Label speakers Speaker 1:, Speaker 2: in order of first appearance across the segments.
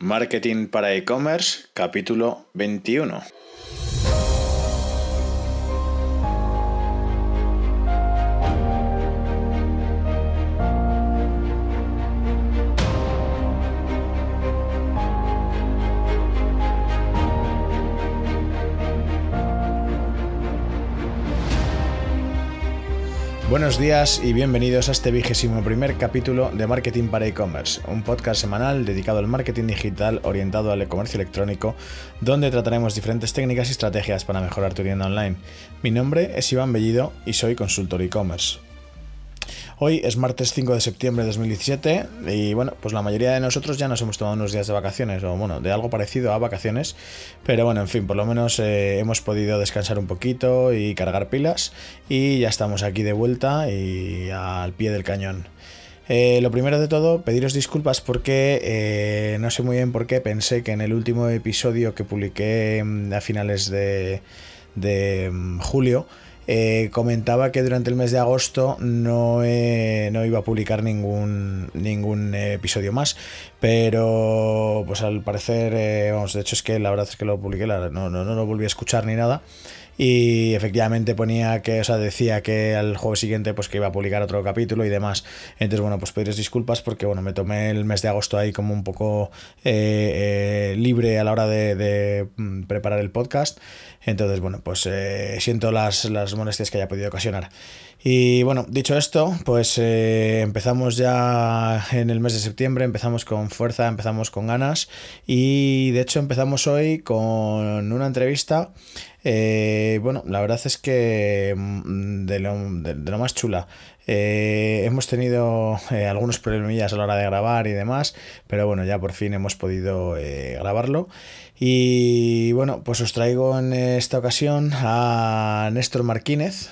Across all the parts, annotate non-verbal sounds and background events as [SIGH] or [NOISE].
Speaker 1: Marketing para e-commerce, capítulo 21. Buenos días y bienvenidos a este vigésimo primer capítulo de Marketing para e-commerce, un podcast semanal dedicado al marketing digital orientado al e-comercio electrónico, donde trataremos diferentes técnicas y estrategias para mejorar tu tienda online. Mi nombre es Iván Bellido y soy consultor e-commerce. Hoy es martes 5 de septiembre de 2017 y bueno, pues la mayoría de nosotros ya nos hemos tomado unos días de vacaciones o bueno, de algo parecido a vacaciones, pero bueno, en fin, por lo menos eh, hemos podido descansar un poquito y cargar pilas y ya estamos aquí de vuelta y al pie del cañón. Eh, lo primero de todo, pediros disculpas porque eh, no sé muy bien por qué pensé que en el último episodio que publiqué mm, a finales de, de mm, julio eh, comentaba que durante el mes de agosto no, no iba a publicar ningún, ningún episodio más, pero pues al parecer, eh, vamos, de hecho es que la verdad es que lo publiqué, no, no, no lo volví a escuchar ni nada y efectivamente ponía que, o sea, decía que al juego siguiente pues que iba a publicar otro capítulo y demás. Entonces, bueno, pues pediros disculpas porque, bueno, me tomé el mes de agosto ahí como un poco eh, libre a la hora de, mm, preparar el podcast. Entonces, bueno, pues eh, siento las, las molestias que haya podido ocasionar. Y bueno, dicho esto, pues eh, empezamos ya en el mes de septiembre, empezamos con fuerza, empezamos con ganas y de hecho empezamos hoy con una entrevista. Eh, bueno, la verdad es que mm, de lo, lo más chula. Eh, hemos tenido algunos problemillas a la hora de grabar y demás, pero bueno, ya por fin hemos podido grabarlo. Y bueno, pues os traigo en esta ocasión a Néstor Martínez,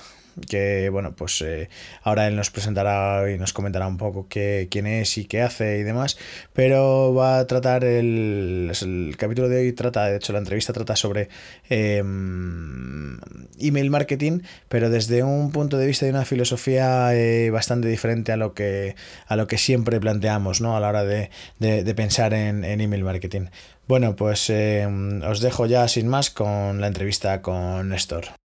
Speaker 1: que bueno, pues eh, ahora él nos presentará y nos comentará un poco qué, quién es y qué hace y demás, pero va a tratar el, el capítulo de hoy trata, de hecho la entrevista trata sobre em, email marketing, pero desde un punto de vista de una filosofía eh, bastante diferente a lo que a lo que siempre planteamos, ¿no? A la hora de, pensar en, en, email marketing. Bueno, pues em, os dejo ya sin más con la entrevista con Néstor.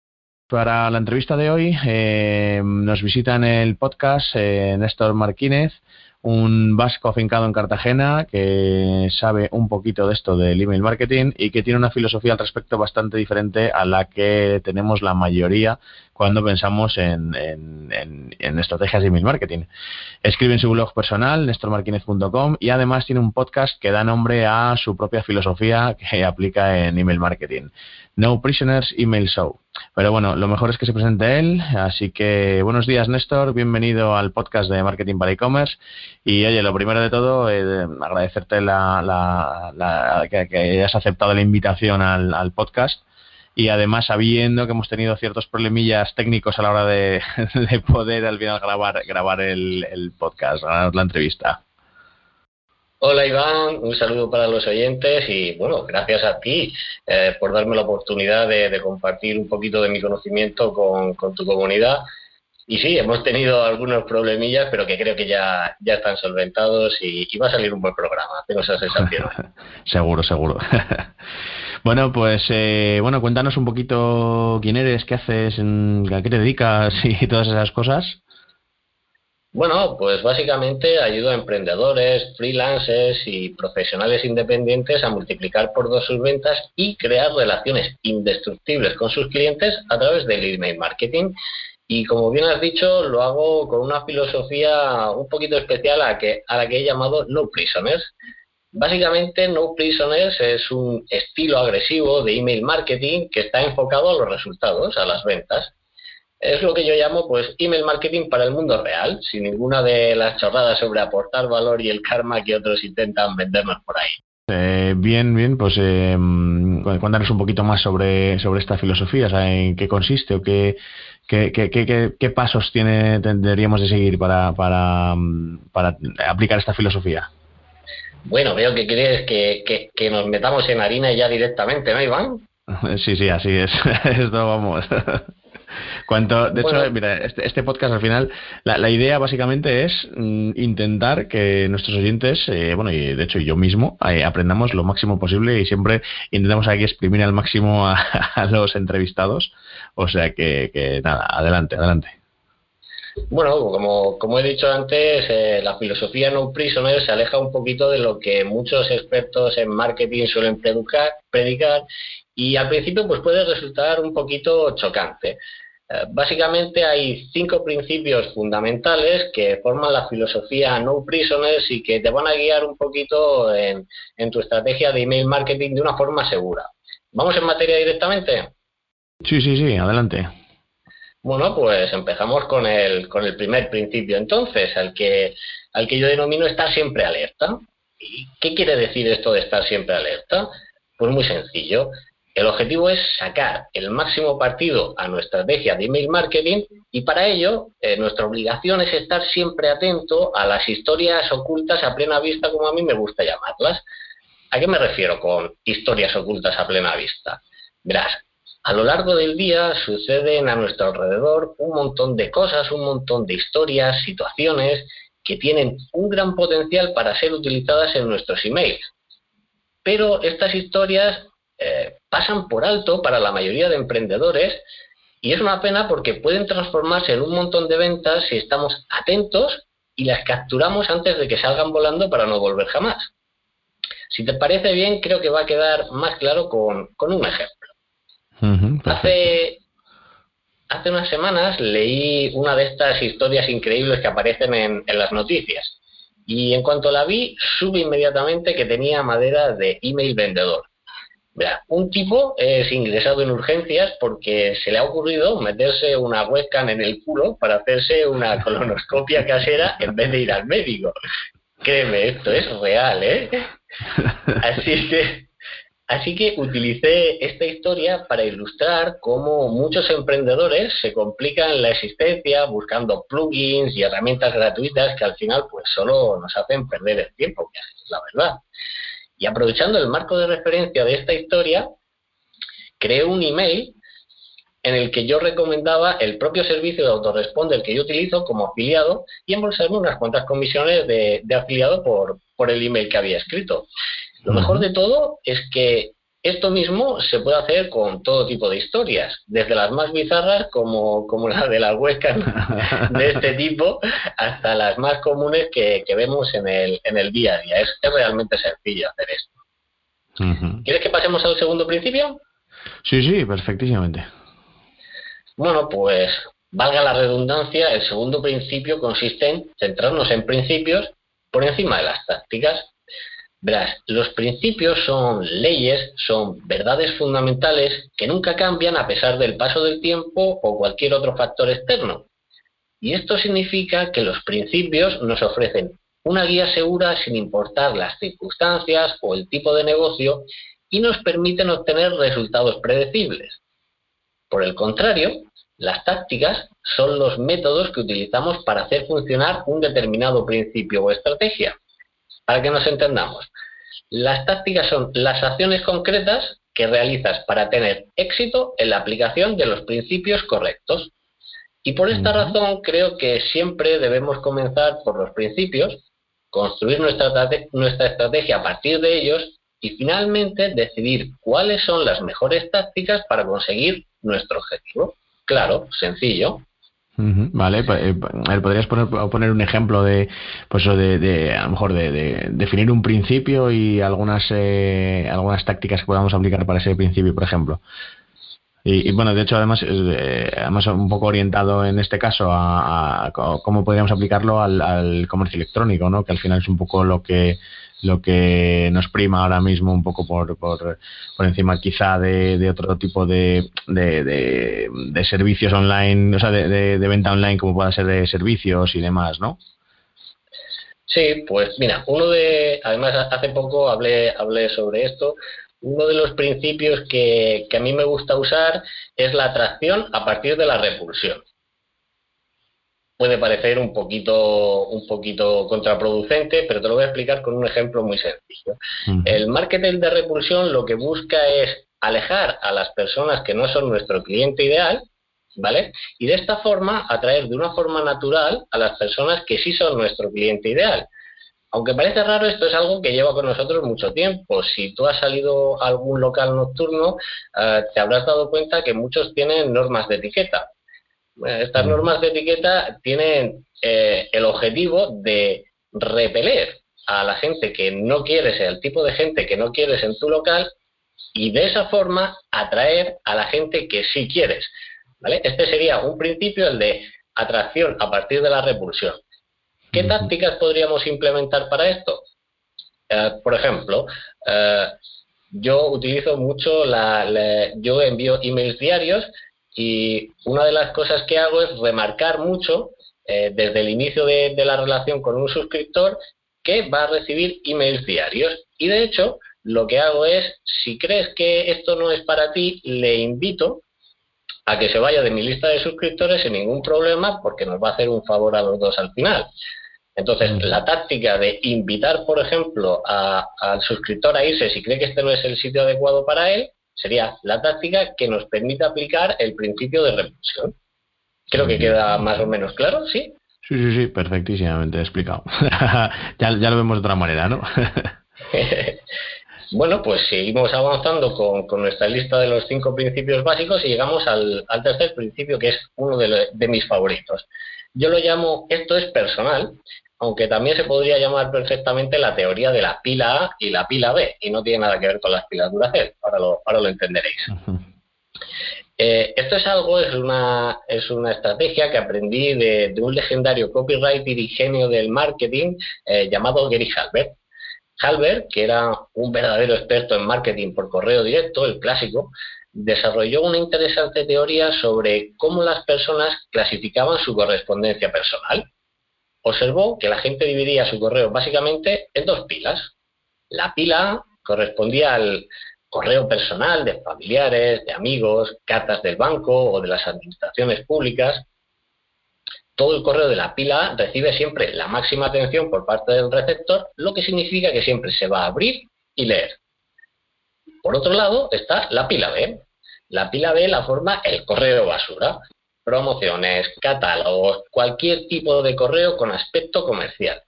Speaker 1: Para la entrevista de hoy eh, nos visita en el podcast eh, Néstor Martínez, un vasco afincado en Cartagena que sabe un poquito de esto del email marketing y que tiene una filosofía al respecto bastante diferente a la que tenemos la mayoría cuando pensamos en, estrategias de email marketing. Escribe en su blog personal, nestormarquinez.com, y además tiene un podcast que da nombre a su propia filosofía que aplica en email marketing. No Prisoners Email Show. Pero bueno, lo mejor es que se presente él. Así que buenos días, Néstor. Bienvenido al podcast de Marketing para E-Commerce. Y oye, lo primero de todo, eh, agradecerte la, que, hayas aceptado la invitación al, podcast. Y además, sabiendo que hemos tenido ciertos problemillas técnicos a la hora de, [LAUGHS] poder al final grabar, grabar el, el podcast, la entrevista.
Speaker 2: Hola Iván, un saludo para los oyentes y bueno, gracias a ti eh, por darme la oportunidad de, compartir un poquito de mi conocimiento con, tu comunidad. Y sí, hemos tenido algunos problemillas, pero que creo que ya, ya están solventados y, va a salir un buen programa. Tengo esa sensación. [LAUGHS]
Speaker 1: seguro, seguro. [LAUGHS] bueno, pues eh, bueno, cuéntanos un poquito quién eres, qué haces, a qué te dedicas y todas esas cosas.
Speaker 2: Bueno, pues básicamente ayudo a emprendedores, freelancers y profesionales independientes a multiplicar por dos sus ventas y crear relaciones indestructibles con sus clientes a través del email marketing. Y como bien has dicho, lo hago con una filosofía un poquito especial a, a la que he llamado No Prisoners. Básicamente, No Prisoners es un estilo agresivo de email marketing que está enfocado a los resultados, a las ventas es lo que yo llamo pues email marketing para el mundo real, sin ninguna de las chorradas sobre aportar valor y el karma que otros intentan vendernos por ahí.
Speaker 1: Eh, bien, bien, pues eh, cuéntanos un poquito más sobre, sobre esta filosofía, en qué consiste o qué, qué, qué, qué, pasos tiene, tendríamos de seguir para, para, para aplicar esta filosofía.
Speaker 2: Bueno, veo que quieres que, que, que, nos metamos en harina ya directamente, ¿no, Iván? [LAUGHS]
Speaker 1: Sí, sí, así es. [LAUGHS] Esto vamos. [LAUGHS]
Speaker 3: Cuanto, de hecho, mira, este, este, podcast al final, la, idea básicamente es mm, intentar que nuestros oyentes, eh, bueno, y de hecho yo mismo, eh, aprendamos lo máximo posible y siempre intentamos aquí exprimir al máximo [LAUGHS] a, los entrevistados. O sea que, que nada, adelante, adelante.
Speaker 2: Bueno, como, como he dicho antes, eh, la filosofía no prisoner se aleja un poquito de lo que muchos expertos en marketing suelen predicar, predicar y al principio pues puede resultar un poquito chocante. Eh, básicamente hay cinco principios fundamentales que forman la filosofía no prisoners y que te van a guiar un poquito en, en tu estrategia de email marketing de una forma segura. ¿Vamos en materia directamente?
Speaker 3: Sí, sí, sí, adelante.
Speaker 2: Bueno, pues empezamos con el, con el primer principio entonces, al que, al que yo denomino estar siempre alerta. ¿Y qué quiere decir esto de estar siempre alerta? Pues muy sencillo. El objetivo es sacar el máximo partido a nuestra estrategia de email marketing y para ello eh, nuestra obligación es estar siempre atento a las historias ocultas a plena vista, como a mí me gusta llamarlas. ¿A qué me refiero con historias ocultas a plena vista? Verás, a lo largo del día suceden a nuestro alrededor un montón de cosas, un montón de historias, situaciones que tienen un gran potencial para ser utilizadas en nuestros emails. Pero estas historias eh, pasan por alto para la mayoría de emprendedores y es una pena porque pueden transformarse en un montón de ventas si estamos atentos y las capturamos antes de que salgan volando para no volver jamás. Si te parece bien, creo que va a quedar más claro con, con un ejemplo hace, hace unas semanas leí una de estas historias increíbles que aparecen en, las noticias. Y en cuanto la vi, supe inmediatamente que tenía madera de email vendedor. Un tipo es ingresado en urgencias porque se le ha ocurrido meterse una webcam en el culo para hacerse una [LAUGHS] colonoscopia casera en vez de ir al médico. Créeme, esto es real, ¿eh? Así que Así que utilicé esta historia para ilustrar cómo muchos emprendedores se complican la existencia buscando plugins y herramientas gratuitas que al final pues solo nos hacen perder el tiempo, que es la verdad. Y aprovechando el marco de referencia de esta historia, creé un email en el que yo recomendaba el propio servicio de autoresponder que yo utilizo como afiliado y embolsarme unas cuantas comisiones de, afiliado por, por el email que había escrito. Lo mejor de todo es que esto mismo se puede hacer con todo tipo de historias, desde las más bizarras como, como la de las huecas de este [LAUGHS] tipo hasta las más comunes que, vemos en el, en el día a día. Es, realmente sencillo hacer esto. ¿Quieres que pasemos al segundo principio?
Speaker 3: Sí, sí, perfectísimamente.
Speaker 2: Bueno, pues valga la redundancia, el segundo principio consiste en centrarnos en principios por encima de las tácticas. Verás, los principios son leyes, son verdades fundamentales que nunca cambian a pesar del paso del tiempo o cualquier otro factor externo. Y esto significa que los principios nos ofrecen una guía segura sin importar las circunstancias o el tipo de negocio y nos permiten obtener resultados predecibles. Por el contrario, las tácticas son los métodos que utilizamos para hacer funcionar un determinado principio o estrategia. Para que nos entendamos, las tácticas son las acciones concretas que realizas para tener éxito en la aplicación de los principios correctos. Y por esta razón creo que siempre debemos comenzar por los principios, construir nuestra, nuestra estrategia a partir de ellos y finalmente decidir cuáles son las mejores tácticas para conseguir nuestro objetivo. Claro, sencillo.
Speaker 3: Vale, eh, podrías poner, poner un ejemplo de, pues, de, de a lo mejor de, definir un principio y algunas, eh, algunas tácticas que podamos aplicar para ese principio, por ejemplo. Y, bueno, de hecho, además, eh, además un poco orientado en este caso a, cómo podríamos aplicarlo al, al, comercio electrónico, ¿no? Que al final es un poco lo que lo que nos prima ahora mismo un poco por, por, por encima quizá de, otro tipo de, de, servicios online, o sea, de, venta online como pueda ser de servicios y demás, ¿no?
Speaker 2: Sí, pues mira, uno de, además hace poco hablé, hablé sobre esto, uno de los principios que, que a mí me gusta usar es la atracción a partir de la repulsión puede parecer un poquito, un poquito contraproducente, pero te lo voy a explicar con un ejemplo muy sencillo. El marketing de repulsión lo que busca es alejar a las personas que no son nuestro cliente ideal ¿vale? Y de esta forma atraer de una forma natural a las personas que sí son nuestro cliente ideal. Aunque parece raro, esto es algo que lleva con nosotros mucho tiempo. Si tú has salido a algún local nocturno, eh, te habrás dado cuenta que muchos tienen normas de etiqueta. Estas normas de etiqueta tienen eh, el objetivo de repeler a la gente que no quieres, el tipo de gente que no quieres en tu local y de esa forma atraer a la gente que sí quieres. ¿vale? Este sería un principio, el de atracción a partir de la repulsión. ¿Qué tácticas podríamos implementar para esto? Eh, por ejemplo, eh, yo utilizo mucho la, yo envío emails diarios y una de las cosas que hago es remarcar mucho eh, desde el inicio de, de, la relación con un suscriptor que va a recibir emails diarios. Y de hecho, lo que hago es, si crees que esto no es para ti, le invito a que se vaya de mi lista de suscriptores sin ningún problema porque nos va a hacer un favor a los dos al final. Entonces, mm. la táctica de invitar, por ejemplo, al suscriptor a irse si cree que este no es el sitio adecuado para él, sería la táctica que nos permite aplicar el principio de repulsión. Creo que queda más o menos claro, ¿sí?
Speaker 3: Sí, sí, sí, perfectísimamente explicado. [LAUGHS] ya, ya lo vemos de otra manera, ¿no? [LAUGHS]
Speaker 2: Bueno, pues seguimos avanzando con, nuestra lista de los cinco principios básicos y llegamos al, tercer principio, que es uno de, mis favoritos. Yo lo llamo, esto es personal, aunque también se podría llamar perfectamente la teoría de la pila A y la pila B, y no tiene nada que ver con las pilas Duracell, ahora lo, ahora lo entenderéis. Eh, esto es algo, es una, es una estrategia que aprendí de, un legendario copywriter y genio del marketing eh, llamado Gary Halbert. Halbert, que era un verdadero experto en marketing por correo directo, el clásico, desarrolló una interesante teoría sobre cómo las personas clasificaban su correspondencia personal. Observó que la gente dividía su correo básicamente en dos pilas. La pila correspondía al correo personal de familiares, de amigos, cartas del banco o de las administraciones públicas, todo el correo de la pila recibe siempre la máxima atención por parte del receptor, lo que significa que siempre se va a abrir y leer. Por otro lado está la pila B. La pila B la forma el correo basura, promociones, catálogos, cualquier tipo de correo con aspecto comercial.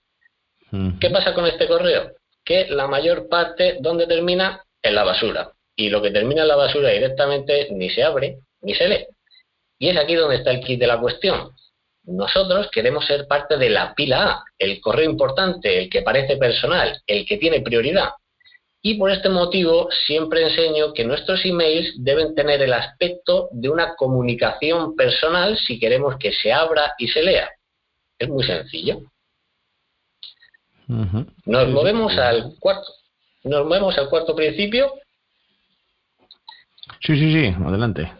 Speaker 2: ¿Qué pasa con este correo? Que la mayor parte, ¿dónde termina? En la basura. Y lo que termina en la basura directamente ni se abre ni se lee. Y es aquí donde está el kit de la cuestión. Nosotros queremos ser parte de la pila A, el correo importante, el que parece personal, el que tiene prioridad. Y por este motivo siempre enseño que nuestros emails deben tener el aspecto de una comunicación personal si queremos que se abra y se lea. Es muy sencillo. Nos movemos al cuarto. Nos movemos al cuarto principio.
Speaker 3: Sí, sí, sí, adelante.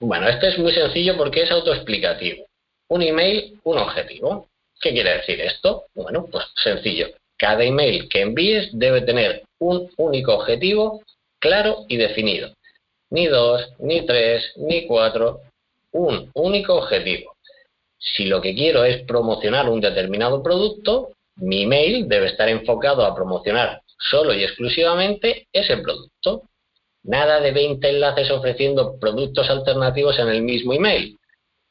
Speaker 2: Bueno, este es muy sencillo porque es autoexplicativo un email, un objetivo. ¿Qué quiere decir esto? Bueno, pues sencillo. Cada email que envíes debe tener un único objetivo claro y definido. Ni dos, ni tres, ni cuatro. Un único objetivo. Si lo que quiero es promocionar un determinado producto, mi email debe estar enfocado a promocionar solo y exclusivamente ese producto. Nada de 20 enlaces ofreciendo productos alternativos en el mismo email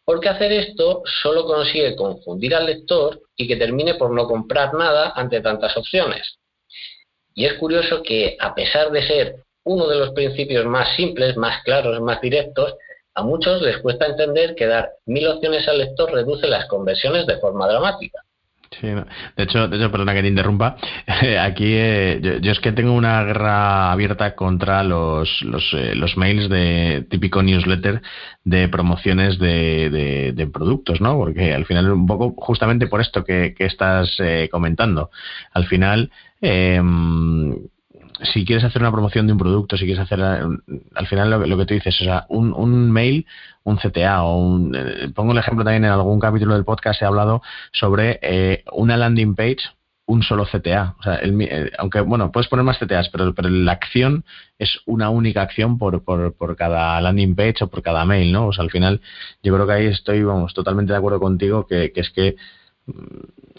Speaker 2: porque hacer esto solo consigue confundir al lector y que termine por no comprar nada ante tantas opciones. Y es curioso que, a pesar de ser uno de los principios más simples, más claros, más directos, a muchos les cuesta entender que dar mil opciones al lector reduce las conversiones de forma dramática.
Speaker 3: Sí, de hecho, de hecho, perdona que te interrumpa. [LAUGHS] Aquí eh, yo, es que tengo una guerra abierta contra los, los, eh, los mails de típico newsletter de promociones de, de, productos, ¿no? Porque al final, un poco justamente por esto que, que estás eh, comentando, al final eh, si quieres hacer una promoción de un producto, si quieres hacer al final lo, que tú dices, o sea, un, un mail, un CTA o un, eh, pongo el ejemplo también en algún capítulo del podcast he hablado sobre eh, una landing page, un solo CTA. O sea, eh, aunque bueno, puedes poner más CTAs, pero, pero la acción es una única acción por, por, por cada landing page o por cada mail, ¿no? O sea, al final yo creo que ahí estoy, vamos, totalmente de acuerdo contigo que, que es que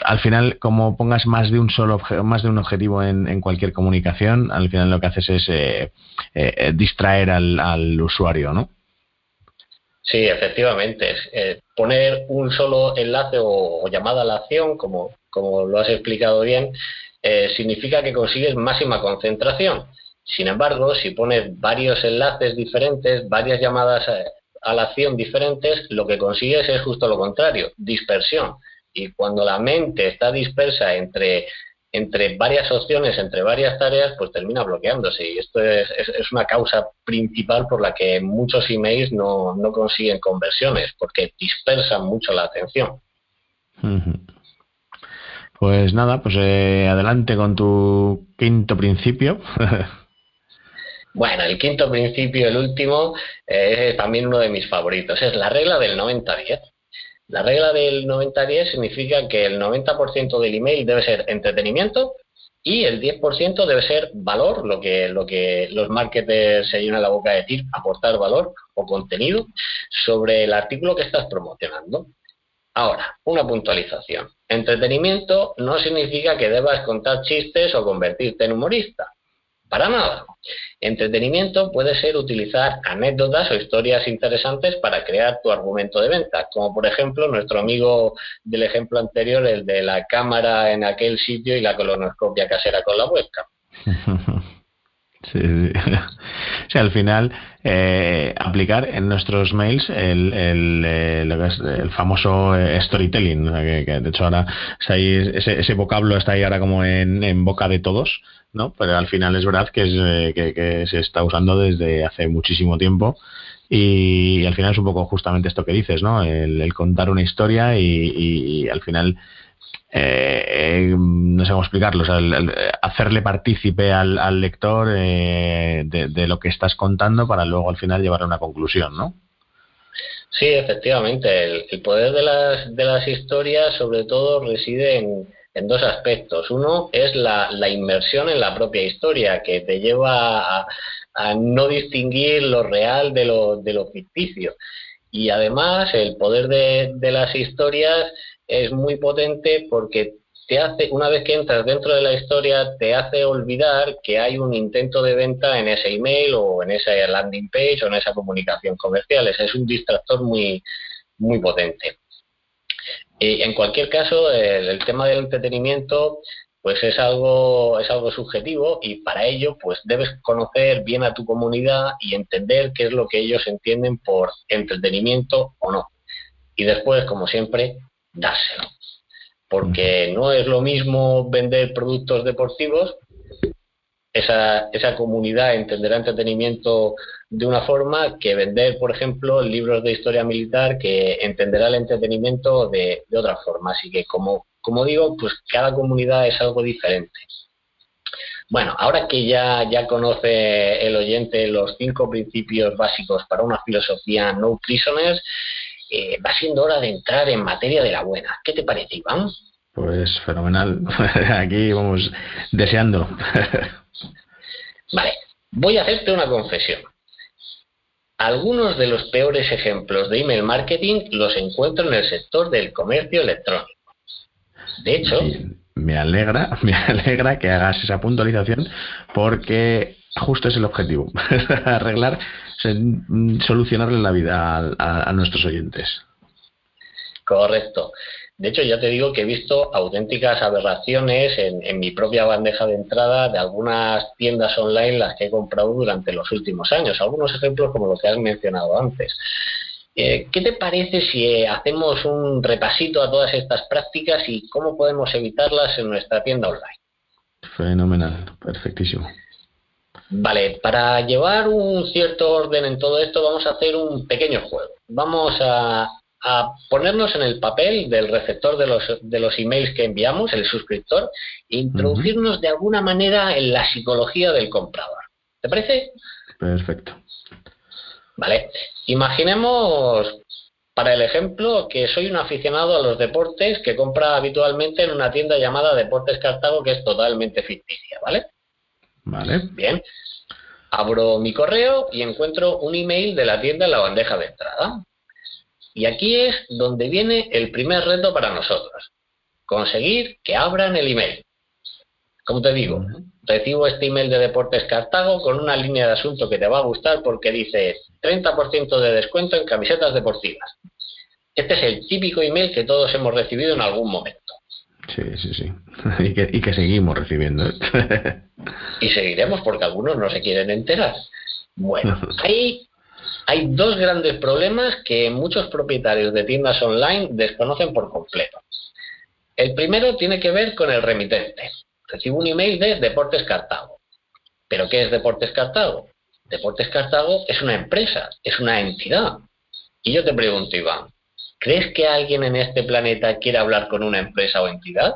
Speaker 3: al final, como pongas más de un solo más de un objetivo en, cualquier comunicación, al final lo que haces es eh, eh, distraer al, usuario, ¿no?
Speaker 2: Sí, efectivamente. Eh, poner un solo enlace o, llamada a la acción, como, como lo has explicado bien, significa que consigues máxima concentración. Sin embargo, si pones varios enlaces diferentes, varias llamadas a la acción diferentes, lo que consigues es justo lo contrario, dispersión. Y cuando la mente está dispersa entre, entre varias opciones, entre varias tareas, pues termina bloqueándose. Y esto es, es, una causa principal por la que muchos emails no, no consiguen conversiones, porque dispersan mucho la atención.
Speaker 3: Pues nada, pues eh, adelante con tu quinto principio. [LAUGHS]
Speaker 2: Bueno, el quinto principio, el último, eh, es también uno de mis favoritos. Es la regla del 90-10. La regla del 90-10 significa que el 90% del email debe ser entretenimiento y el 10% debe ser valor, lo que, lo que los marketers se llenan la boca de decir, aportar valor o contenido sobre el artículo que estás promocionando. Ahora, una puntualización. Entretenimiento no significa que debas contar chistes o convertirte en humorista. Para nada. Entretenimiento puede ser utilizar anécdotas o historias interesantes para crear tu argumento de venta, como por ejemplo nuestro amigo del ejemplo anterior, el de la cámara en aquel sitio y la colonoscopia casera con la webcam. [LAUGHS]
Speaker 3: Sí. O [LAUGHS] sea, al final, eh, aplicar en nuestros mails el, eh, famoso eh, storytelling, que, de hecho ahora ese, ese, vocablo está ahí ahora como en boca de todos, ¿no? Pero al final es verdad que, es, que, se está usando desde hace muchísimo tiempo y, al final es un poco justamente esto que dices, ¿no? El, contar una historia y, al final eh, no sé cómo explicarlo, hacerle partícipe al, lector eh, de, lo que estás contando para luego al final llevar a una conclusión, ¿no?
Speaker 2: Sí, efectivamente. El, poder de las, de las historias sobre todo reside en, en dos aspectos. Uno es la, inmersión en la propia historia, que te lleva a, no distinguir lo real de lo, de ficticio. Y además el poder de, las historias es muy potente porque te hace, una vez que entras dentro de la historia, te hace olvidar que hay un intento de venta en ese email o en esa landing page o en esa comunicación comercial. es un distractor muy, muy potente. Y en cualquier caso, el, tema del entretenimiento pues es algo, es algo subjetivo y para ello pues debes conocer bien a tu comunidad y entender qué es lo que ellos entienden por entretenimiento o no. Y después, como siempre, dárselo. Porque no es lo mismo vender productos deportivos esa, esa comunidad entenderá entretenimiento de una forma que vender, por ejemplo, libros de historia militar que entenderá el entretenimiento de, otra forma. Así que, como, como digo, pues cada comunidad es algo diferente. Bueno, ahora que ya, ya conoce el oyente los cinco principios básicos para una filosofía no prisoners, eh, va siendo hora de entrar en materia de la buena. ¿Qué te parece, Iván?
Speaker 3: Pues fenomenal. [LAUGHS] Aquí vamos deseando. [LAUGHS]
Speaker 2: Vale, voy a hacerte una confesión. Algunos de los peores ejemplos de email marketing los encuentro en el sector del comercio electrónico. De hecho,
Speaker 3: me alegra, [LAUGHS] me alegra que hagas esa puntualización porque justo es el objetivo, [LAUGHS] arreglar, solucionarle la vida a nuestros oyentes.
Speaker 2: Correcto. De hecho, ya te digo que he visto auténticas aberraciones en, mi propia bandeja de entrada de algunas tiendas online las que he comprado durante los últimos años. Algunos ejemplos como los que has mencionado antes. Eh, ¿Qué te parece si hacemos un repasito a todas estas prácticas y cómo podemos evitarlas en nuestra tienda online?
Speaker 3: Fenomenal, perfectísimo.
Speaker 2: Vale, para llevar un cierto orden en todo esto vamos a hacer un pequeño juego. Vamos a, a ponernos en el papel del receptor de los, de los emails que enviamos, el suscriptor, e introducirnos de alguna manera en la psicología del comprador. ¿Te parece?
Speaker 3: Perfecto.
Speaker 2: Vale. Imaginemos, para el ejemplo, que soy un aficionado a los deportes que compra habitualmente en una tienda llamada Deportes Cartago, que es totalmente ficticia, ¿vale?
Speaker 3: Vale.
Speaker 2: Bien. Abro mi correo y encuentro un email de la tienda en la bandeja de entrada. Y aquí es donde viene el primer reto para nosotros, conseguir que abran el email. Como te digo, recibo este email de Deportes Cartago con una línea de asunto que te va a gustar porque dice 30% de descuento en camisetas deportivas. Este es el típico email que todos hemos recibido en algún momento.
Speaker 3: Sí, sí, sí. [LAUGHS] Y que, y que seguimos recibiendo. ¿eh? [LAUGHS]
Speaker 2: y seguiremos porque algunos no se quieren enterar. Bueno, hay, [LAUGHS] hay dos grandes problemas que muchos propietarios de tiendas online desconocen por completo. El primero tiene que ver con el remitente. Recibo un email de Deportes Cartago. ¿Pero qué es Deportes Cartago? Deportes Cartago es una empresa, es una entidad. Y yo te pregunto, Iván, ¿crees que alguien en este planeta quiere hablar con una empresa o entidad?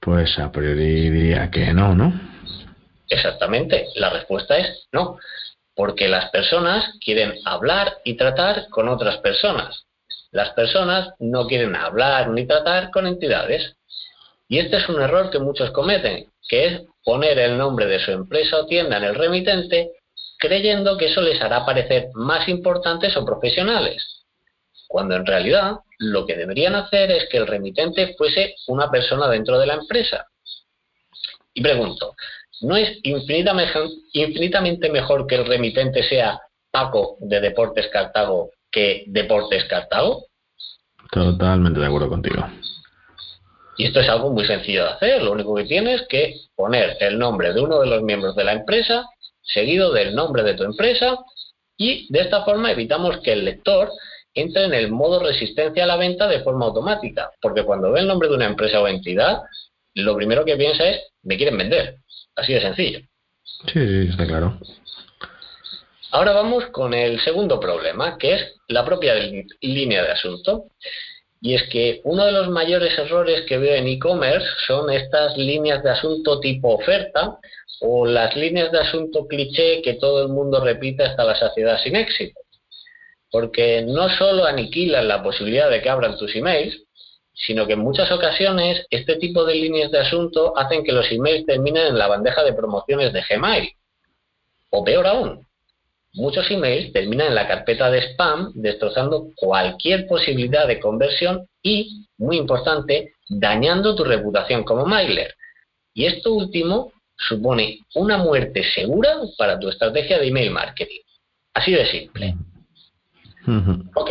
Speaker 3: Pues a priori diría que no, ¿no?
Speaker 2: Exactamente, la respuesta es no, porque las personas quieren hablar y tratar con otras personas. Las personas no quieren hablar ni tratar con entidades. Y este es un error que muchos cometen, que es poner el nombre de su empresa o tienda en el remitente creyendo que eso les hará parecer más importantes o profesionales, cuando en realidad lo que deberían hacer es que el remitente fuese una persona dentro de la empresa. Y pregunto, ¿no es infinitamente mejor que el remitente sea Paco de Deportes Cartago que Deportes Cartago?
Speaker 3: Totalmente de acuerdo contigo.
Speaker 2: Y esto es algo muy sencillo de hacer. Lo único que tienes es que poner el nombre de uno de los miembros de la empresa, seguido del nombre de tu empresa, y de esta forma evitamos que el lector entre en el modo resistencia a la venta de forma automática. Porque cuando ve el nombre de una empresa o entidad, lo primero que piensa es, me quieren vender. Así de sencillo.
Speaker 3: Sí, sí, está claro.
Speaker 2: Ahora vamos con el segundo problema, que es la propia línea de asunto. Y es que uno de los mayores errores que veo en e-commerce son estas líneas de asunto tipo oferta o las líneas de asunto cliché que todo el mundo repite hasta la saciedad sin éxito. Porque no solo aniquilan la posibilidad de que abran tus emails, sino que en muchas ocasiones este tipo de líneas de asunto hacen que los emails terminen en la bandeja de promociones de Gmail. O peor aún, muchos emails terminan en la carpeta de spam, destrozando cualquier posibilidad de conversión y, muy importante, dañando tu reputación como mailer. Y esto último supone una muerte segura para tu estrategia de email marketing. Así de simple. Ok.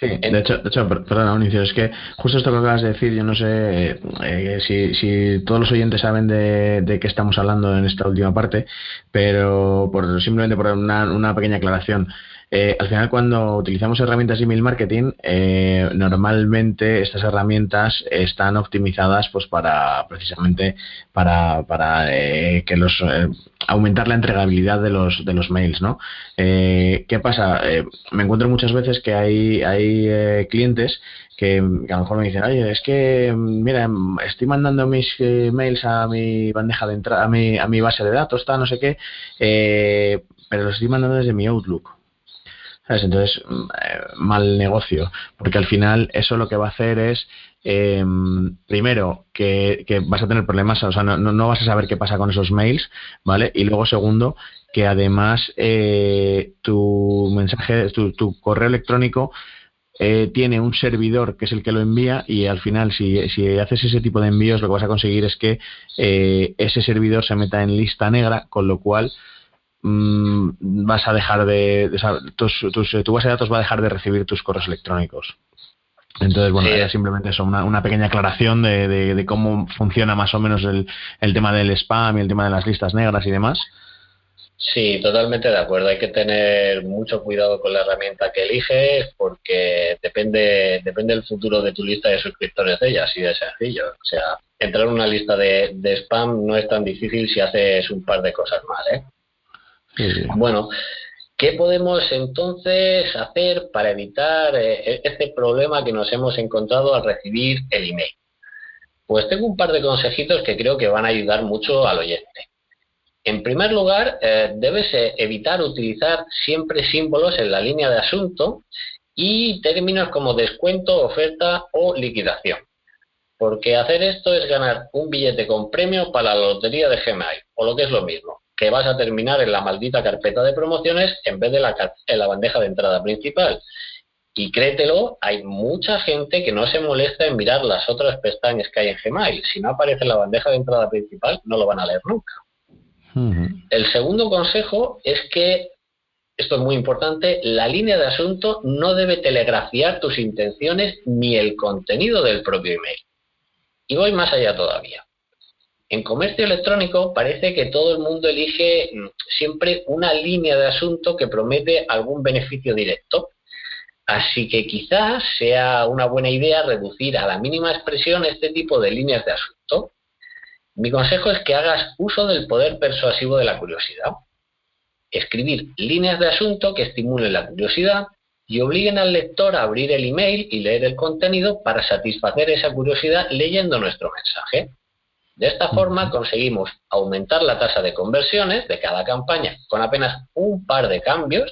Speaker 3: Sí, de hecho, de hecho perdona, Unicio, es que justo esto que acabas de decir, yo no sé eh, si, si, todos los oyentes saben de, de qué estamos hablando en esta última parte, pero por simplemente por una, una pequeña aclaración. Eh, al final, cuando utilizamos herramientas de email marketing, eh, normalmente estas herramientas están optimizadas pues para precisamente para, para eh, que los aumentar la entregabilidad de los de los mails, ¿no? ¿Qué pasa? me encuentro muchas veces que hay hay clientes que, a lo mejor me dicen, oye, es que, mira, estoy mandando mis mails a mi bandeja de entrada, a mi, a mi base de datos, está no sé qué, pero los estoy mandando desde mi Outlook. Entonces, mm, eh, mal negocio, porque al final eso lo que va a hacer es, em, primero, que, vas a tener problemas, o sea, no, vas a saber qué pasa con esos mails, ¿vale? Y luego, segundo, que además eh, tu mensaje, tu, correo electrónico eh, tiene un servidor que es el que lo envía y al final si, si, haces ese tipo de envíos lo que vas a conseguir es que ese servidor se meta en lista negra, con lo cual Mm, vas a dejar de, tu base de datos va a dejar de recibir tus correos electrónicos. Entonces, bueno, simplemente eso, una, una pequeña aclaración de, cómo funciona más o menos el, el tema del spam y el tema de las listas negras y demás.
Speaker 2: Sí, totalmente de acuerdo. Hay que tener mucho cuidado con la herramienta que eliges porque depende, depende del futuro de tu lista de suscriptores de ella, así de sencillo. O sea, entrar en una lista de, de spam no es tan difícil si haces un par de cosas mal, ¿eh? Bueno, ¿qué podemos entonces hacer para evitar eh, este problema que nos hemos encontrado al recibir el email? Pues tengo un par de consejitos que creo que van a ayudar mucho al oyente. En primer lugar, eh, debes eh, evitar utilizar siempre símbolos en la línea de asunto y términos como descuento, oferta o liquidación. Porque hacer esto es ganar un billete con premio para la lotería de Gmail, o lo que es lo mismo que vas a terminar en la maldita carpeta de promociones en vez de la, en la bandeja de entrada principal. Y créetelo, hay mucha gente que no se molesta en mirar las otras pestañas que hay en Gmail. Si no aparece en la bandeja de entrada principal, no lo van a leer nunca. El segundo consejo es que, esto es muy importante, la línea de asunto no debe telegrafiar tus intenciones ni el contenido del propio email. Y voy más allá todavía. En comercio electrónico parece que todo el mundo elige mm, siempre una línea de asunto que promete algún beneficio directo. Así que quizás sea una buena idea reducir a la mínima expresión este tipo de líneas de asunto. Mi consejo es que hagas uso del poder persuasivo de la curiosidad. Escribir líneas de asunto que estimulen la curiosidad y obliguen al lector a abrir el email y leer el contenido para satisfacer esa curiosidad leyendo nuestro mensaje. De esta forma conseguimos aumentar la tasa de conversiones de cada campaña con apenas un par de cambios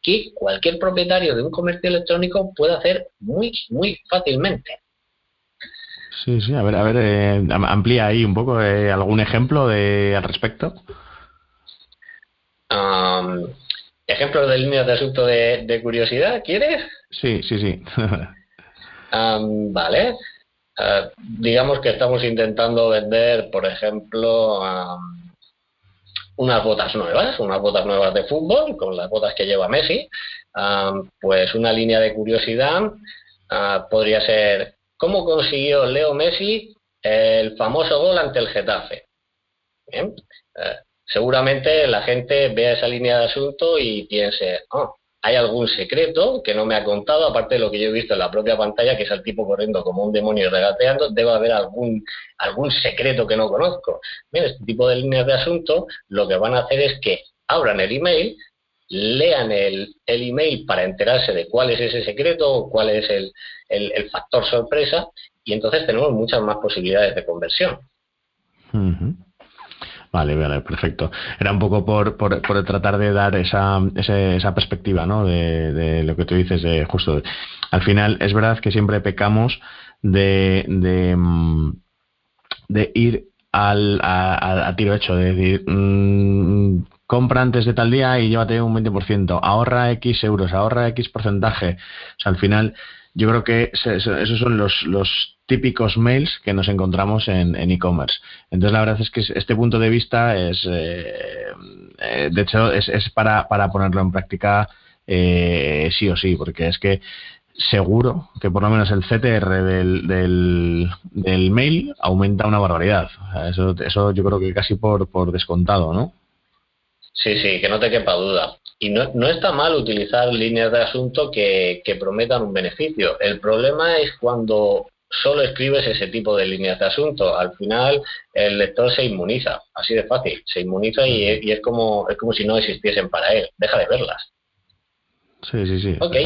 Speaker 2: que cualquier propietario de un comercio electrónico puede hacer muy, muy fácilmente.
Speaker 3: Sí, sí, a ver, a ver, eh, amplía ahí un poco eh, algún ejemplo de, al respecto.
Speaker 2: ¿Ejemplos de líneas de asunto de, curiosidad, quieres?
Speaker 3: Sí, sí, sí. [LAUGHS]
Speaker 2: vale. Eh, digamos que estamos intentando vender, por ejemplo, unas botas nuevas, unas botas nuevas de fútbol, con las botas que lleva Messi. pues una línea de curiosidad ah, podría ser, ¿cómo consiguió Leo Messi el famoso gol ante el Getafe? Eh, seguramente la gente vea esa línea de asunto y piense, oh, hay algún secreto que no me ha contado, aparte de lo que yo he visto en la propia pantalla, que es el tipo corriendo como un demonio regateando, debe haber algún, algún secreto que no conozco. Bien, este tipo de líneas de asunto lo que van a hacer es que abran el email, lean el, el email para enterarse de cuál es ese secreto o cuál es el, el, factor sorpresa, y entonces tenemos muchas más posibilidades de conversión.
Speaker 3: Vale, vale, perfecto. Era un poco por, por, por tratar de dar esa, esa perspectiva, ¿no? De, de, lo que tú dices, de justo. Al final, es verdad que siempre pecamos de, de, mm, de ir al, a, tiro hecho, de decir, mmm, compra antes de tal día y llévate un 20%, ahorra X euros, ahorra X porcentaje. O sea, al final, yo creo que esos son los, típicos mails que nos encontramos en e-commerce. Entonces, la verdad es que este punto de vista es, eh, eh, de hecho, es, para, para, ponerlo en práctica eh, sí o sí, porque es que seguro que por lo menos el CTR del, del, mail aumenta una barbaridad. eso, eso yo creo que casi por, por descontado, ¿no?
Speaker 2: Sí, sí, que no te quepa duda. Y no, no está mal utilizar líneas de asunto que, que prometan un beneficio. El problema es cuando solo escribes ese tipo de líneas de asunto. Al final el lector se inmuniza, así de fácil, se inmuniza y, es como es como si no existiesen para él. Deja de verlas.
Speaker 3: Sí, sí, sí.
Speaker 2: Ok.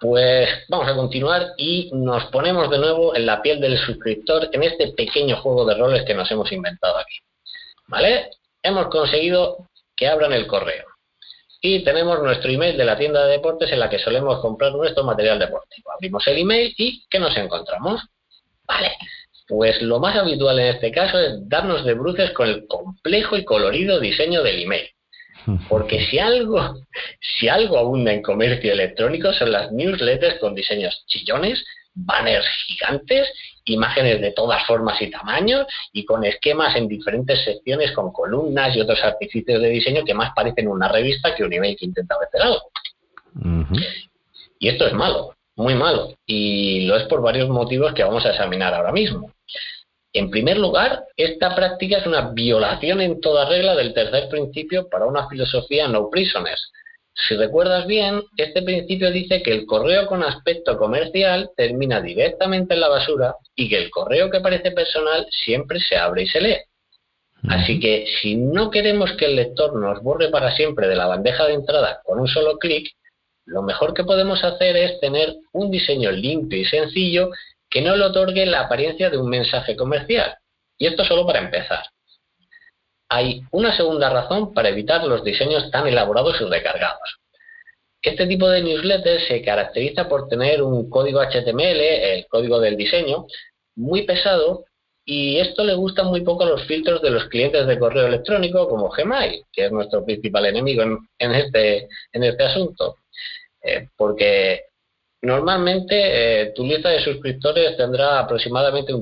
Speaker 2: Pues vamos a continuar y nos ponemos de nuevo en la piel del suscriptor en este pequeño juego de roles que nos hemos inventado aquí. ¿Vale? Hemos conseguido que abran el correo y tenemos nuestro email de la tienda de deportes en la que solemos comprar nuestro material deportivo. Abrimos el email y ¿qué nos encontramos? Vale, pues lo más habitual en este caso es darnos de bruces con el complejo y colorido diseño del email. Porque si algo, si algo abunda en comercio electrónico son las newsletters con diseños chillones, banners gigantes imágenes de todas formas y tamaños y con esquemas en diferentes secciones con columnas y otros artificios de diseño que más parecen una revista que un email que intenta vender algo. Y esto es malo, muy malo, y lo es por varios motivos que vamos a examinar ahora mismo. En primer lugar, esta práctica es una violación en toda regla del tercer principio para una filosofía no prisoners, si recuerdas bien, este principio dice que el correo con aspecto comercial termina directamente en la basura y que el correo que parece personal siempre se abre y se lee. Así que si no queremos que el lector nos borre para siempre de la bandeja de entrada con un solo clic, lo mejor que podemos hacer es tener un diseño limpio y sencillo que no le otorgue la apariencia de un mensaje comercial. Y esto solo para empezar hay una segunda razón para evitar los diseños tan elaborados y recargados. Este tipo de newsletter se caracteriza por tener un código HTML, el código del diseño, muy pesado y esto le gusta muy poco a los filtros de los clientes de correo electrónico como Gmail, que es nuestro principal enemigo en, este, en este asunto. Eh, porque Normalmente eh, tu lista de suscriptores tendrá aproximadamente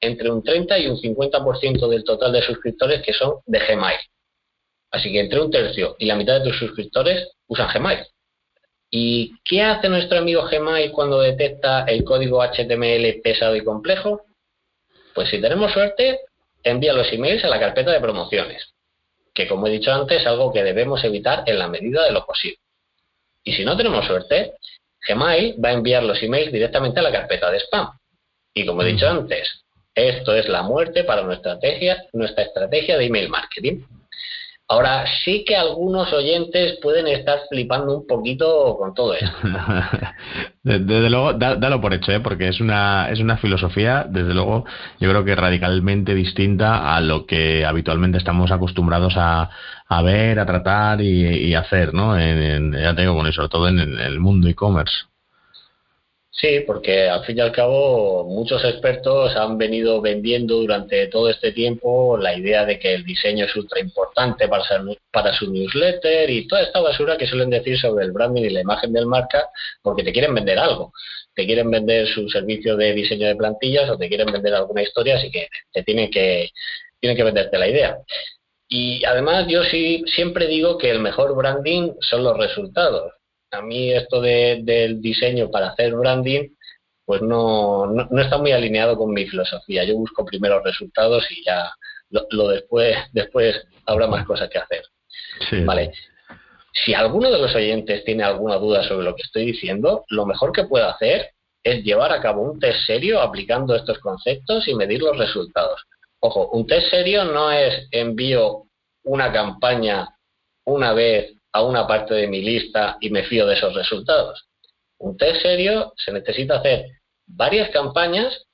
Speaker 2: entre un 30 y un 50% del total de suscriptores que son de Gmail. Así que entre un tercio y la mitad de tus suscriptores usan Gmail. ¿Y qué hace nuestro amigo Gmail cuando detecta el código HTML pesado y complejo? Pues si tenemos suerte, envía los emails a la carpeta de promociones, que como he dicho antes es algo que debemos evitar en la medida de lo posible. Y si no tenemos suerte, Gmail va a enviar los emails directamente a la carpeta de spam. Y como he dicho antes, esto es la muerte para nuestra estrategia, nuestra estrategia de email marketing. Ahora sí que algunos oyentes pueden estar flipando un poquito con todo esto. [LAUGHS]
Speaker 3: desde luego, dalo por hecho, ¿eh? porque es una, es una filosofía, desde luego, yo creo que radicalmente distinta a lo que habitualmente estamos acostumbrados a, ver, a tratar y, hacer, ¿no? En, ya tengo con eso, sobre todo en el mundo e-commerce.
Speaker 2: Sí, porque al fin y al cabo muchos expertos han venido vendiendo durante todo este tiempo la idea de que el diseño es ultra importante para, su newsletter y toda esta basura que suelen decir sobre el branding y la imagen del marca porque te quieren vender algo. Te quieren vender su servicio de diseño de plantillas o te quieren vender alguna historia, así que te tienen que, tienen que venderte la idea. Y además yo sí siempre digo que el mejor branding son los resultados a mí esto del diseño para hacer branding, pues no, no, está muy alineado con mi filosofía. Yo busco primero resultados y ya lo, después, después habrá más cosas que hacer. Vale. Si alguno de los oyentes tiene alguna duda sobre lo que estoy diciendo, lo mejor que puedo hacer es llevar a cabo un test serio aplicando estos conceptos y medir los resultados. Ojo, un test serio no es envío una campaña una vez a una parte de mi lista y me fío de esos resultados. Un test serio se necesita hacer varias campañas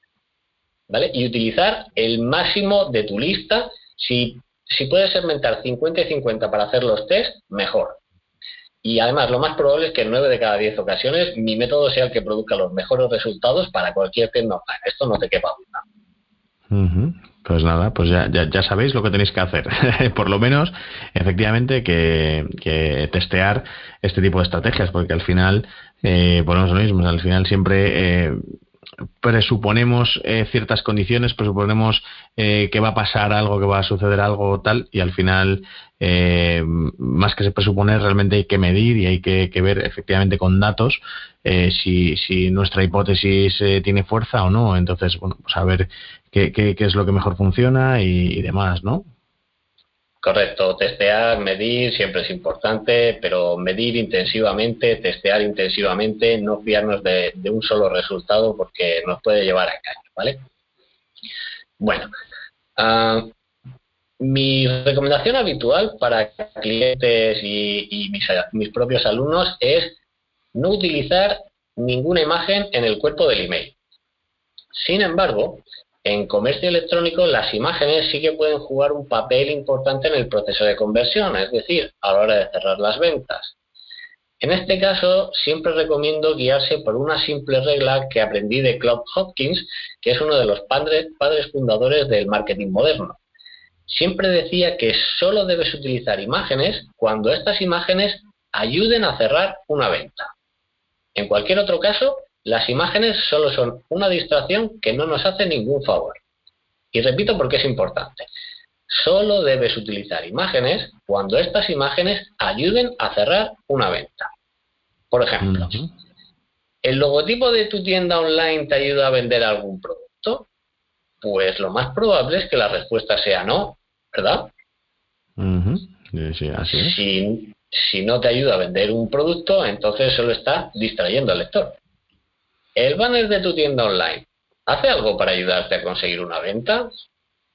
Speaker 2: ¿vale? y utilizar el máximo de tu lista. Si, si puedes segmentar 50 y 50 para hacer los test, mejor. Y además, lo más probable es que en 9 de cada 10 ocasiones mi método sea el que produzca los mejores resultados para cualquier no Esto no te quepa
Speaker 3: duda. Pues nada, pues ya, ya, sabéis lo que tenéis que hacer. [LAUGHS] Por lo menos, efectivamente, que, testear este tipo de estrategias, porque al final, eh, ponemos lo mismo, al final siempre eh, presuponemos eh, ciertas condiciones, presuponemos eh, que va a pasar algo, que va a suceder algo tal, y al final, más que se presuponer, realmente hay que medir y hay que, ver efectivamente con datos si, si nuestra hipótesis tiene fuerza o no. Entonces, bueno, pues a ver qué, qué, es lo que mejor funciona y, demás, ¿no?
Speaker 2: Correcto, testear, medir siempre es importante, pero medir intensivamente, testear intensivamente, no fiarnos de, un solo resultado porque nos puede llevar a engaño, ¿vale? Bueno, ah, mi recomendación habitual para clientes y, mis, mis propios alumnos es no utilizar ninguna imagen en el cuerpo del email. Sin embargo, en comercio electrónico las imágenes sí que pueden jugar un papel importante en el proceso de conversión, es decir, a la hora de cerrar las ventas. En este caso, siempre recomiendo guiarse por una simple regla que aprendí de Claude Hopkins, que es uno de los padres, fundadores del marketing moderno. Siempre decía que solo debes utilizar imágenes cuando estas imágenes ayuden a cerrar una venta. En cualquier otro caso, las imágenes solo son una distracción que no nos hace ningún favor. Y repito porque es importante. Solo debes utilizar imágenes cuando estas imágenes ayuden a cerrar una venta. Por ejemplo, ¿el logotipo de tu tienda online te ayuda a vender algún producto? Pues lo más probable es que la respuesta sea no, ¿verdad? Si, si no te ayuda a vender un producto, entonces solo está distrayendo al lector. ¿El banner de tu tienda online hace algo para ayudarte a conseguir una venta?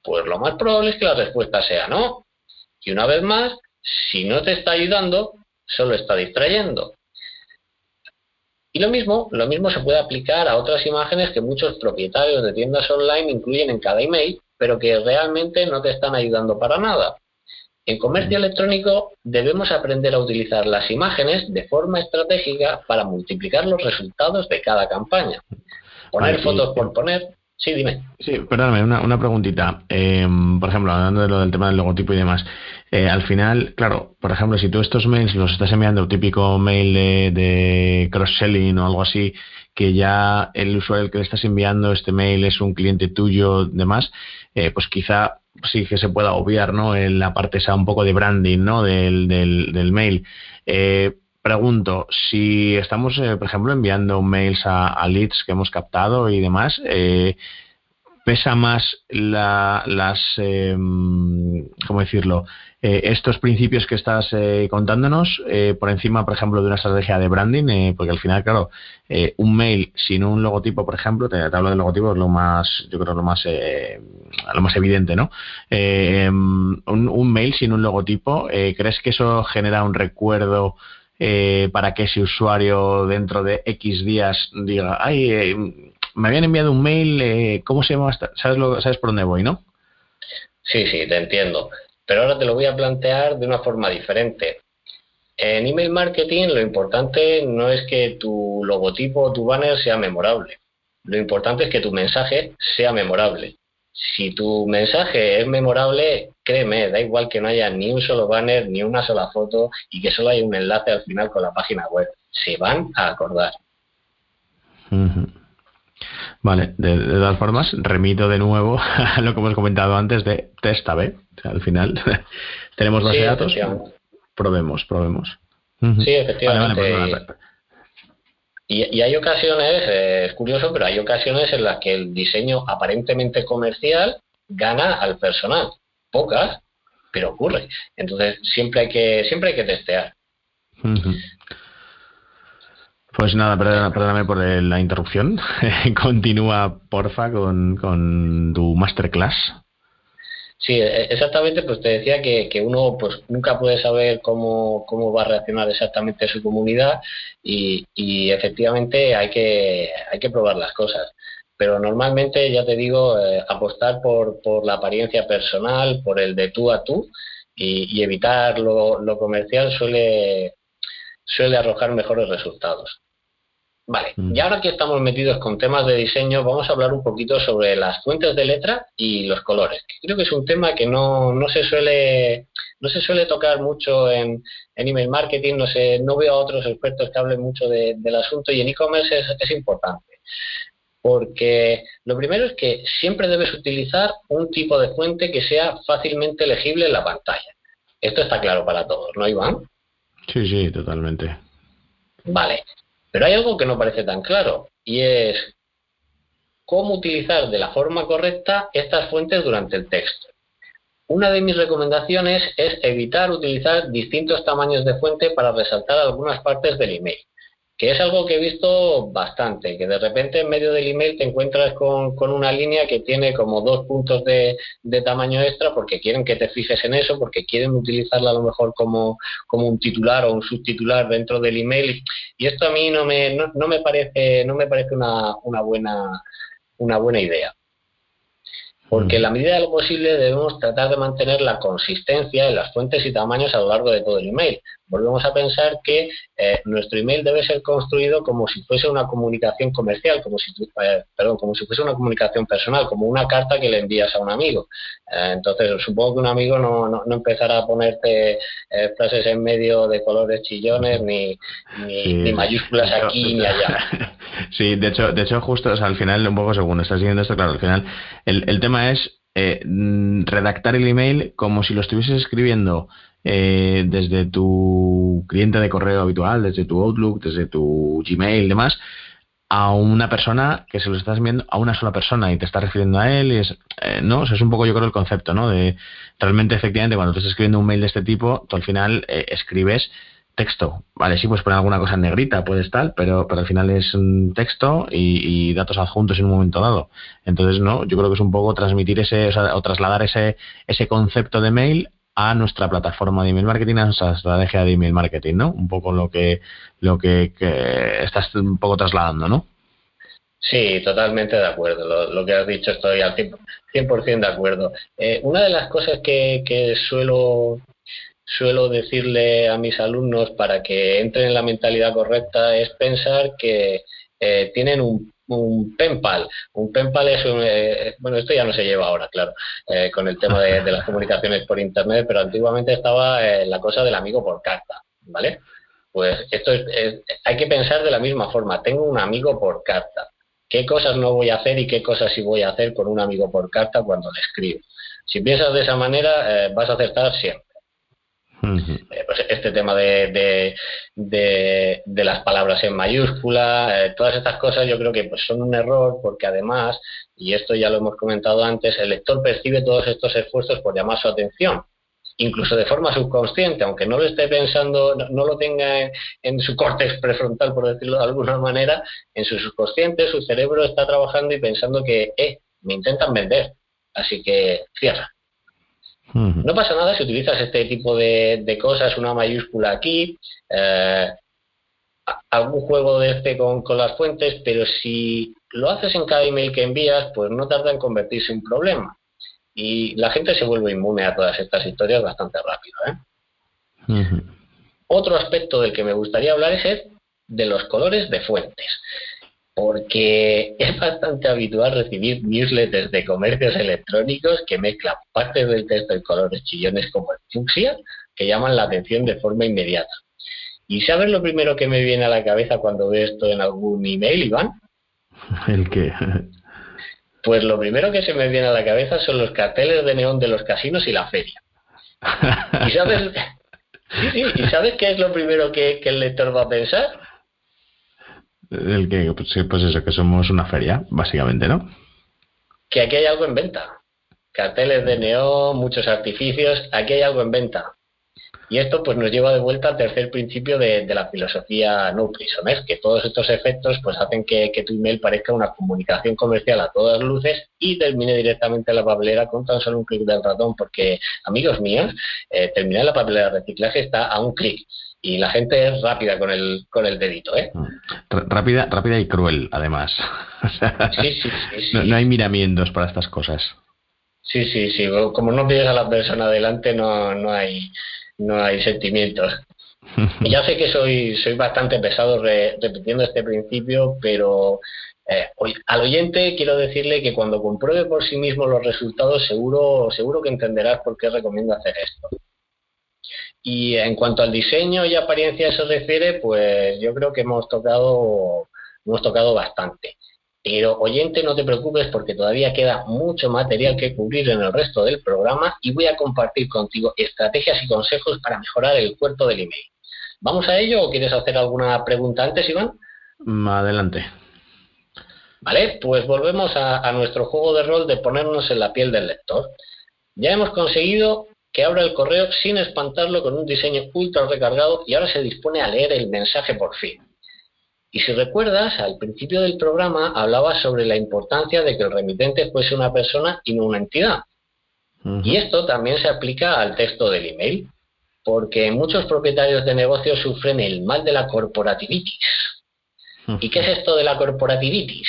Speaker 2: Pues lo más probable es que la respuesta sea no. Y una vez más, si no te está ayudando, solo está distrayendo. Y lo mismo, lo mismo se puede aplicar a otras imágenes que muchos propietarios de tiendas online incluyen en cada email, pero que realmente no te están ayudando para nada. En comercio electrónico debemos aprender a utilizar las imágenes de forma estratégica para multiplicar los resultados de cada campaña. Poner fotos por poner. Sí, dime.
Speaker 3: Sí, perdóname, una, una preguntita. Em, por ejemplo, hablando de lo del tema del logotipo y demás. eh, al final, claro, por ejemplo, si tú estos mails los estás enviando, el típico mail de, cross-selling o algo así, que ya el usuario al que le estás enviando este mail es un cliente tuyo, demás, eh, pues quizá sí que se pueda obviar, ¿no? En la parte esa un poco de branding, ¿no? Del, del, mail. Eh, pregunto, si estamos, por ejemplo, enviando mails a, leads que hemos captado y demás, pesa más la, las, eh, ¿cómo decirlo? Eh, estos principios que estás eh, contándonos eh, por encima, por ejemplo, de una estrategia de branding, porque al final, claro, un mail sin un logotipo, por ejemplo, te, hablo del logotipo, es lo más, yo creo, lo más, lo más evidente, ¿no? Un, mail sin un logotipo, ¿crees que eso genera un recuerdo? para que ese usuario dentro de X días diga, ay, me habían enviado un mail, ¿cómo se llama? ¿Sabes, lo, ¿Sabes por dónde voy, no?
Speaker 2: Sí, sí, te entiendo. Pero ahora te lo voy a plantear de una forma diferente. En email marketing lo importante no es que tu logotipo o tu banner sea memorable. Lo importante es que tu mensaje sea memorable. Si tu mensaje es memorable, créeme, da igual que no haya ni un solo banner, ni una sola foto y que solo haya un enlace al final con la página web. Se van a acordar.
Speaker 3: Vale, de, todas formas, remito de nuevo [LAUGHS] a lo que hemos comentado antes de testa B. al final [LAUGHS] tenemos base de datos, probemos, probemos.
Speaker 2: Sí, efectivamente. y, hay ocasiones, eh, es curioso, pero hay ocasiones en las que el diseño aparentemente comercial gana al personal. Pocas, pero ocurre. Entonces siempre hay que, siempre hay que testear.
Speaker 3: Pues nada, perdóname, por la interrupción. [LAUGHS] Continúa, porfa, con, con tu masterclass.
Speaker 2: Sí, e, exactamente, pues te decía que, uno pues nunca puede saber cómo, cómo va a reaccionar exactamente su comunidad y, y efectivamente hay que, hay que probar las cosas. Pero normalmente, ya te digo, eh, apostar por, por la apariencia personal, por el de tú a tú y, y evitar lo, lo comercial suele, suele arrojar mejores resultados. Vale, mm. y ahora que estamos metidos con temas de diseño, vamos a hablar un poquito sobre las fuentes de letra y los colores. Creo que es un tema que no, no se suele no se suele tocar mucho en, en, email marketing, no sé, no veo a otros expertos que hablen mucho del asunto y en e-commerce es, es importante. Porque lo primero es que siempre debes utilizar un tipo de fuente que sea fácilmente legible en la pantalla. Esto está claro para todos, ¿no, Iván?
Speaker 3: Sí, sí, totalmente.
Speaker 2: Vale. Pero hay algo que no parece tan claro y es cómo utilizar de la forma correcta estas fuentes durante el texto. Una de mis recomendaciones es evitar utilizar distintos tamaños de fuente para resaltar algunas partes del email que es algo que he visto bastante, que de repente en medio del email te encuentras con, una línea que tiene como dos puntos de, tamaño extra porque quieren que te fijes en eso, porque quieren utilizarla a lo mejor como, como un titular o un subtitular dentro del email. Y esto a mí no me, no, me parece, no me parece una, una, buena, una buena idea porque en la medida de lo posible debemos tratar de mantener la consistencia en las fuentes y tamaños a lo largo de todo el email. Volvemos a pensar que eh, nuestro email debe ser construido como si fuese una comunicación comercial, como si, eh, perdón, como si fuese una comunicación personal, como una carta que le envías a un amigo. Eh, entonces, supongo que un amigo no, no, empezará a ponerte frases en medio de colores chillones, ni, ni, mayúsculas aquí ni allá. [LAUGHS]
Speaker 3: Sí, de hecho, de hecho justo al final, un poco según estás siguiendo esto, claro, al final el, el tema es eh, mm, redactar el email como si lo estuvieses escribiendo eh, desde tu cliente de correo habitual, desde tu Outlook, desde tu Gmail y demás, a una persona que se lo estás enviando a una sola persona y te estás refiriendo a él. Y es, eh, ¿no? es un poco, yo creo, el concepto, ¿no? De realmente, efectivamente, cuando tú estás escribiendo un mail de este tipo, tú al final escribes texto. Vale, sí, puedes poner alguna cosa en negrita, puedes tal, pero, pero al final es un texto y, datos adjuntos en un momento dado. Entonces, no, yo creo que es un poco transmitir ese, o, trasladar ese, ese concepto de mail a nuestra plataforma de email marketing, a nuestra estrategia de email marketing, ¿no? Un poco lo que, lo que, estás un poco trasladando, ¿no?
Speaker 2: Sí, totalmente de acuerdo. Lo, que has dicho estoy al 100%, de acuerdo. Eh, una de las cosas que, que suelo suelo decirle a mis alumnos para que entren en la mentalidad correcta es pensar que eh, tienen un un penpal. Un penpal es un... Eh, bueno, esto ya no se lleva ahora, claro, eh, con el tema de, las comunicaciones por Internet, pero antiguamente estaba la cosa del amigo por carta, ¿vale? Pues esto es, hay que pensar de la misma forma. Tengo un amigo por carta. ¿Qué cosas no voy a hacer y qué cosas sí voy a hacer con un amigo por carta cuando le escribo? Si piensas de esa manera, vas a acertar siempre. Eh, pues este tema de, de, las palabras en mayúscula, eh, todas estas cosas yo creo que pues son un error porque además, y esto ya lo hemos comentado antes, el lector percibe todos estos esfuerzos por llamar su atención incluso de forma subconsciente, aunque no lo esté pensando, no, lo tenga en, su córtex prefrontal, por decirlo de alguna manera, en su subconsciente, su cerebro está trabajando y pensando que, eh, me intentan vender, así que cierra. No pasa nada si utilizas este tipo de, cosas, una mayúscula aquí, eh, algún juego de este con, las fuentes, pero si lo haces en cada email que envías, pues no tarda en convertirse en un problema. Y la gente se vuelve inmune a todas estas historias bastante rápido. ¿eh? Otro aspecto del que me gustaría hablar es el de los colores de fuentes porque [LAUGHS] es bastante habitual recibir newsletters de comercios electrónicos que mezclan partes del texto en colores chillones como el fucsia, que llaman la atención de forma inmediata. ¿Y sabes lo primero que me viene a la cabeza cuando veo esto en algún email, Iván? [LAUGHS]
Speaker 3: ¿El qué?
Speaker 2: Pues lo primero que se me viene a la cabeza son los carteles de neón de los casinos y la feria. ¿Y sabes, [LAUGHS] ¿Y sabes qué es lo primero que el lector va a pensar?
Speaker 3: El que, pues, eso, que somos una feria, básicamente, ¿no?
Speaker 2: Que aquí hay algo en venta. Carteles de neón, muchos artificios, aquí hay algo en venta. Y esto pues nos lleva de vuelta al tercer principio de, la filosofía no es que todos estos efectos pues hacen que, tu email parezca una comunicación comercial a todas luces y termine directamente en la papelera con tan solo un clic del ratón, porque amigos míos, eh, terminar la papelera de reciclaje está a un clic y la gente es rápida con el con el dedito, ¿eh? Mm.
Speaker 3: Rápida, rápida y cruel, además. [LAUGHS] sí, sí, sí, No, hay miramientos para estas cosas.
Speaker 2: Sí, sí, sí. Como no pides a la persona adelante, no, no hay no hay sentimientos. Y [LAUGHS] ya sé que soy soy bastante pesado repitiendo este principio, pero eh, al oyente quiero decirle que cuando compruebe por sí mismo los resultados, seguro seguro que entenderás por qué recomiendo hacer esto. Y en cuanto al diseño y apariencia se refiere, pues yo creo que hemos tocado, hemos tocado bastante. Pero oyente, no te preocupes porque todavía queda mucho material que cubrir en el resto del programa y voy a compartir contigo estrategias y consejos para mejorar el cuerpo del email. ¿Vamos a ello o quieres hacer alguna pregunta antes, Iván?
Speaker 3: Mm, adelante.
Speaker 2: Vale, pues volvemos a, a nuestro juego de rol de ponernos en la piel del lector. Ya hemos conseguido que abra el correo sin espantarlo con un diseño ultra recargado y ahora se dispone a leer el mensaje por fin. Y si recuerdas, al principio del programa hablaba sobre la importancia de que el remitente fuese una persona y no una entidad. Y esto también se aplica al texto del email, porque muchos propietarios de negocios sufren el mal de la corporativitis. ¿Y qué es esto de la corporativitis?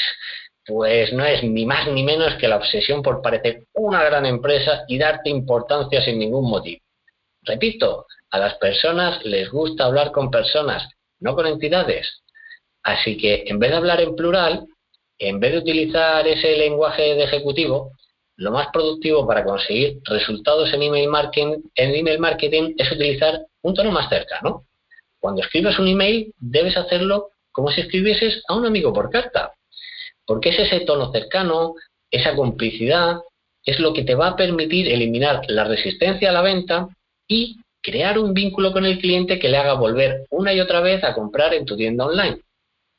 Speaker 2: Pues no es ni más ni menos que la obsesión por parecer una gran empresa y darte importancia sin ningún motivo. Repito, a las personas les gusta hablar con personas, no con entidades. Así que en vez de hablar en plural, en vez de utilizar ese lenguaje de ejecutivo, lo más productivo para conseguir resultados en email marketing, en email marketing es utilizar un tono más cercano. Cuando escribes un email, debes hacerlo como si escribieses a un amigo por carta porque es ese tono cercano, esa complicidad, es lo que te va a permitir eliminar la resistencia a la venta y crear un vínculo con el cliente que le haga volver una y otra vez a comprar en tu tienda online.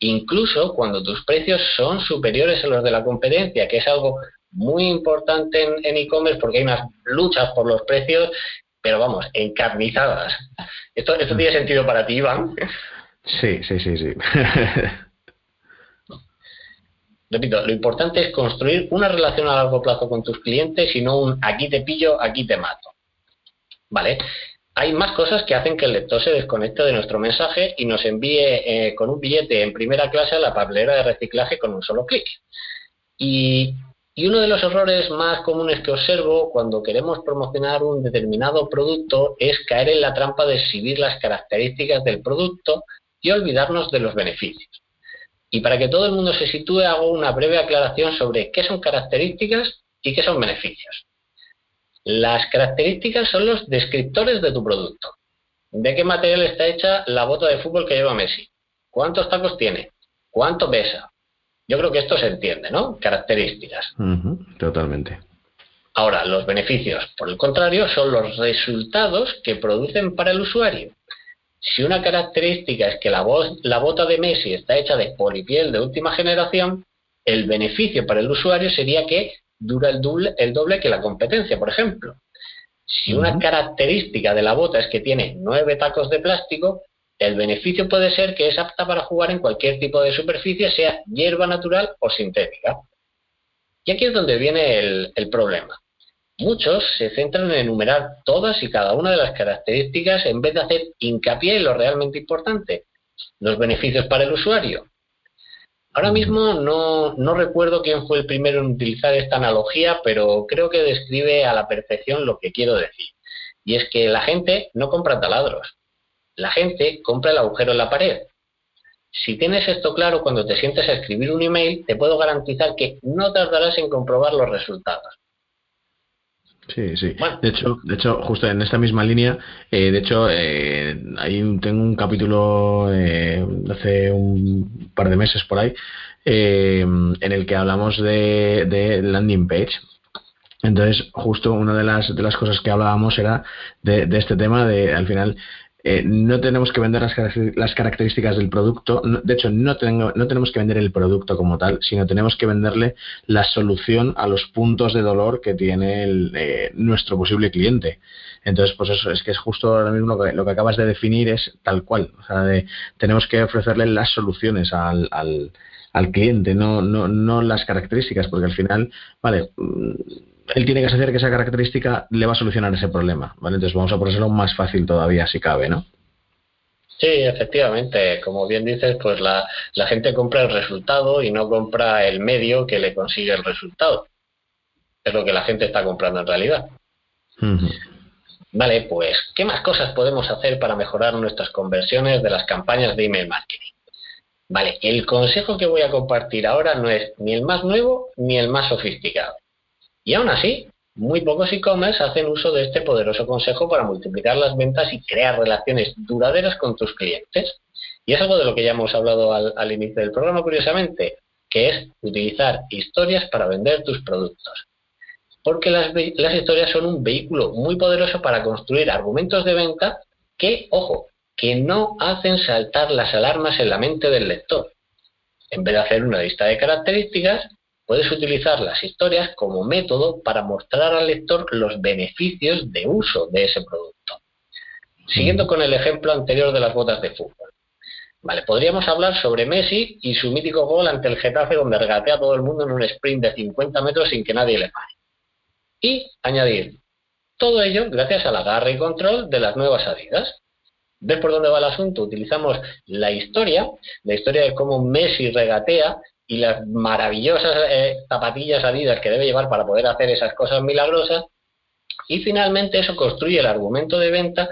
Speaker 2: Incluso cuando tus precios son superiores a los de la competencia, que es algo muy importante en e-commerce porque hay unas luchas por los precios, pero vamos, encarnizadas. ¿Esto, tiene sentido para ti, Iván?
Speaker 3: Sí, sí, sí, sí. [LAUGHS]
Speaker 2: Repito, lo importante es construir una relación a largo plazo con tus clientes y no un aquí te pillo, aquí te mato. ¿Vale? Hay más cosas que hacen que el lector se desconecte de nuestro mensaje y nos envíe eh, con un billete en primera clase a la papelera de reciclaje con un solo clic. Y, y uno de los errores más comunes que observo cuando queremos promocionar un determinado producto es caer en la trampa de exhibir las características del producto y olvidarnos de los beneficios. Y para que todo el mundo se sitúe, hago una breve aclaración sobre qué son características y qué son beneficios. Las características son los descriptores de tu producto. ¿De qué material está hecha la bota de fútbol que lleva Messi? ¿Cuántos tacos tiene? ¿Cuánto pesa? Yo creo que esto se entiende, ¿no? Características.
Speaker 3: totalmente.
Speaker 2: Ahora, los beneficios, por el contrario, son los resultados que producen para el usuario. Si una característica es que la, la bota de Messi está hecha de polipiel de última generación, el beneficio para el usuario sería que dura el doble, el doble que la competencia, por ejemplo. Si una característica de la bota es que tiene nueve tacos de plástico, el beneficio puede ser que es apta para jugar en cualquier tipo de superficie, sea hierba natural o sintética. Y aquí es donde viene el, problema. Muchos se centran en enumerar todas y cada una de las características en vez de hacer hincapié en lo realmente importante, los beneficios para el usuario. Ahora mismo no, no, recuerdo quién fue el primero en utilizar esta analogía, pero creo que describe a la perfección lo que quiero decir. Y es que la gente no compra taladros, la gente compra el agujero en la pared. Si tienes esto claro cuando te sientes a escribir un email, te puedo garantizar que no tardarás en comprobar los resultados.
Speaker 3: Sí, sí. De hecho, de hecho, justo en esta misma línea, eh, de hecho, eh, ahí tengo un capítulo eh, hace un par de meses por ahí, eh, en el que hablamos de, de landing page. Entonces, justo una de las, de las cosas que hablábamos era de, de este tema de, al final, eh, no tenemos que vender las, características del producto, de hecho no, no tenemos que vender el producto como tal, sino tenemos que venderle la solución a los puntos de dolor que tiene eh, nuestro posible cliente. Entonces, pues eso es que es justo ahora mismo lo que, acabas de definir es tal cual. O sea, tenemos que ofrecerle las soluciones al, al, al cliente, no, no, no las características, porque al final, vale él tiene que saber que esa característica le va a solucionar ese problema, ¿vale? Entonces vamos a ponérselo más fácil todavía si cabe, ¿no?
Speaker 2: Sí, efectivamente. Como bien dices, pues la, gente compra el resultado y no compra el medio que le consigue el resultado. Es lo que la gente está comprando en realidad. Vale, pues, ¿qué más cosas podemos hacer para mejorar nuestras conversiones de las campañas de email marketing? Vale, el consejo que voy a compartir ahora no es ni el más nuevo ni el más sofisticado. Y aún así, muy pocos e-commerce hacen uso de este poderoso consejo para multiplicar las ventas y crear relaciones duraderas con tus clientes. Y es algo de lo que ya hemos hablado al, inicio del programa, curiosamente, que es utilizar historias para vender tus productos. Porque las, las historias son un vehículo muy poderoso para construir argumentos de venta que, ojo, que no hacen saltar las alarmas en la mente del lector. En vez de hacer una lista de características, puedes utilizar las historias como método para mostrar al lector los beneficios de uso de ese producto. Siguiendo con el ejemplo anterior de las botas de fútbol. Vale, podríamos hablar sobre Messi y su mítico gol ante el Getafe donde regatea a todo el mundo en un sprint de 50 metros sin que nadie le pare. Y añadir, todo ello gracias al agarre y control de las nuevas Adidas. ¿Ves por dónde va el asunto? Utilizamos la historia, la historia de cómo Messi regatea y las maravillosas eh, zapatillas Adidas que debe llevar para poder hacer esas cosas milagrosas. Y finalmente eso construye el argumento de venta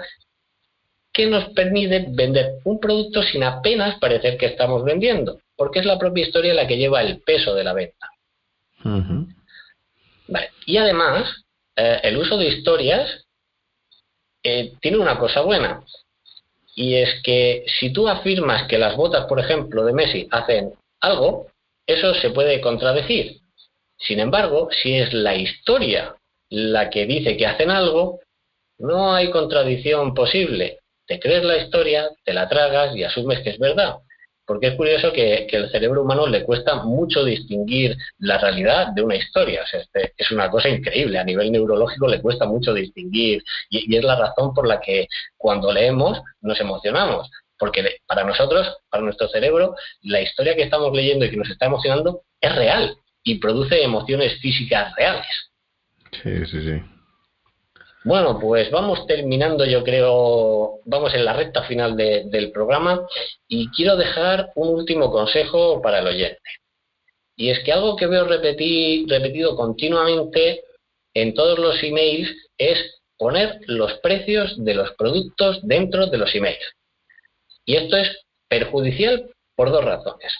Speaker 2: que nos permite vender un producto sin apenas parecer que estamos vendiendo, porque es la propia historia la que lleva el peso de la venta. Y además, eh, el uso de historias eh, tiene una cosa buena, y es que si tú afirmas que las botas, por ejemplo, de Messi hacen algo, eso se puede contradecir. Sin embargo, si es la historia la que dice que hacen algo, no hay contradicción posible. Te crees la historia, te la tragas y asumes que es verdad. Porque es curioso que, que el cerebro humano le cuesta mucho distinguir la realidad de una historia. Es una cosa increíble. A nivel neurológico le cuesta mucho distinguir. y es la razón por la que cuando leemos nos emocionamos porque para nosotros, para nuestro cerebro, la historia que estamos leyendo y que nos está emocionando es real y produce emociones físicas reales.
Speaker 3: Sí, sí, sí.
Speaker 2: Bueno, pues vamos terminando, yo creo, vamos en la recta final del programa y quiero dejar un último consejo para el oyente. Y es que algo que veo repetir, repetido continuamente en todos los emails es poner los precios de los productos dentro de los emails. Y esto es perjudicial por dos razones.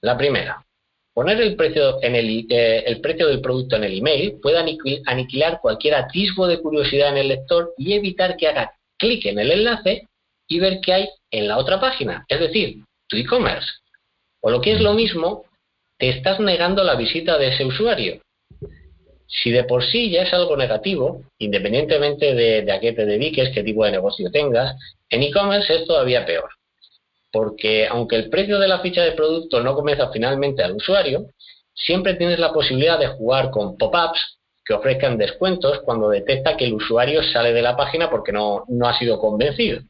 Speaker 2: La primera, poner el precio, eh, del producto en el email puede aniquilar cualquier atisbo de curiosidad en el lector y evitar que haga clic en el enlace y ver qué hay en la otra página, es decir, tu e-commerce. O lo que es lo mismo, te estás negando la visita de ese usuario. Si de por sí ya es algo negativo, independientemente de, a qué te dediques, qué tipo de negocio tengas, en e-commerce es todavía peor. Porque aunque el precio de la ficha de producto no comienza finalmente al usuario, siempre tienes la posibilidad de jugar con pop-ups que ofrezcan descuentos cuando detecta que el usuario sale de la página porque no, no ha sido convencido.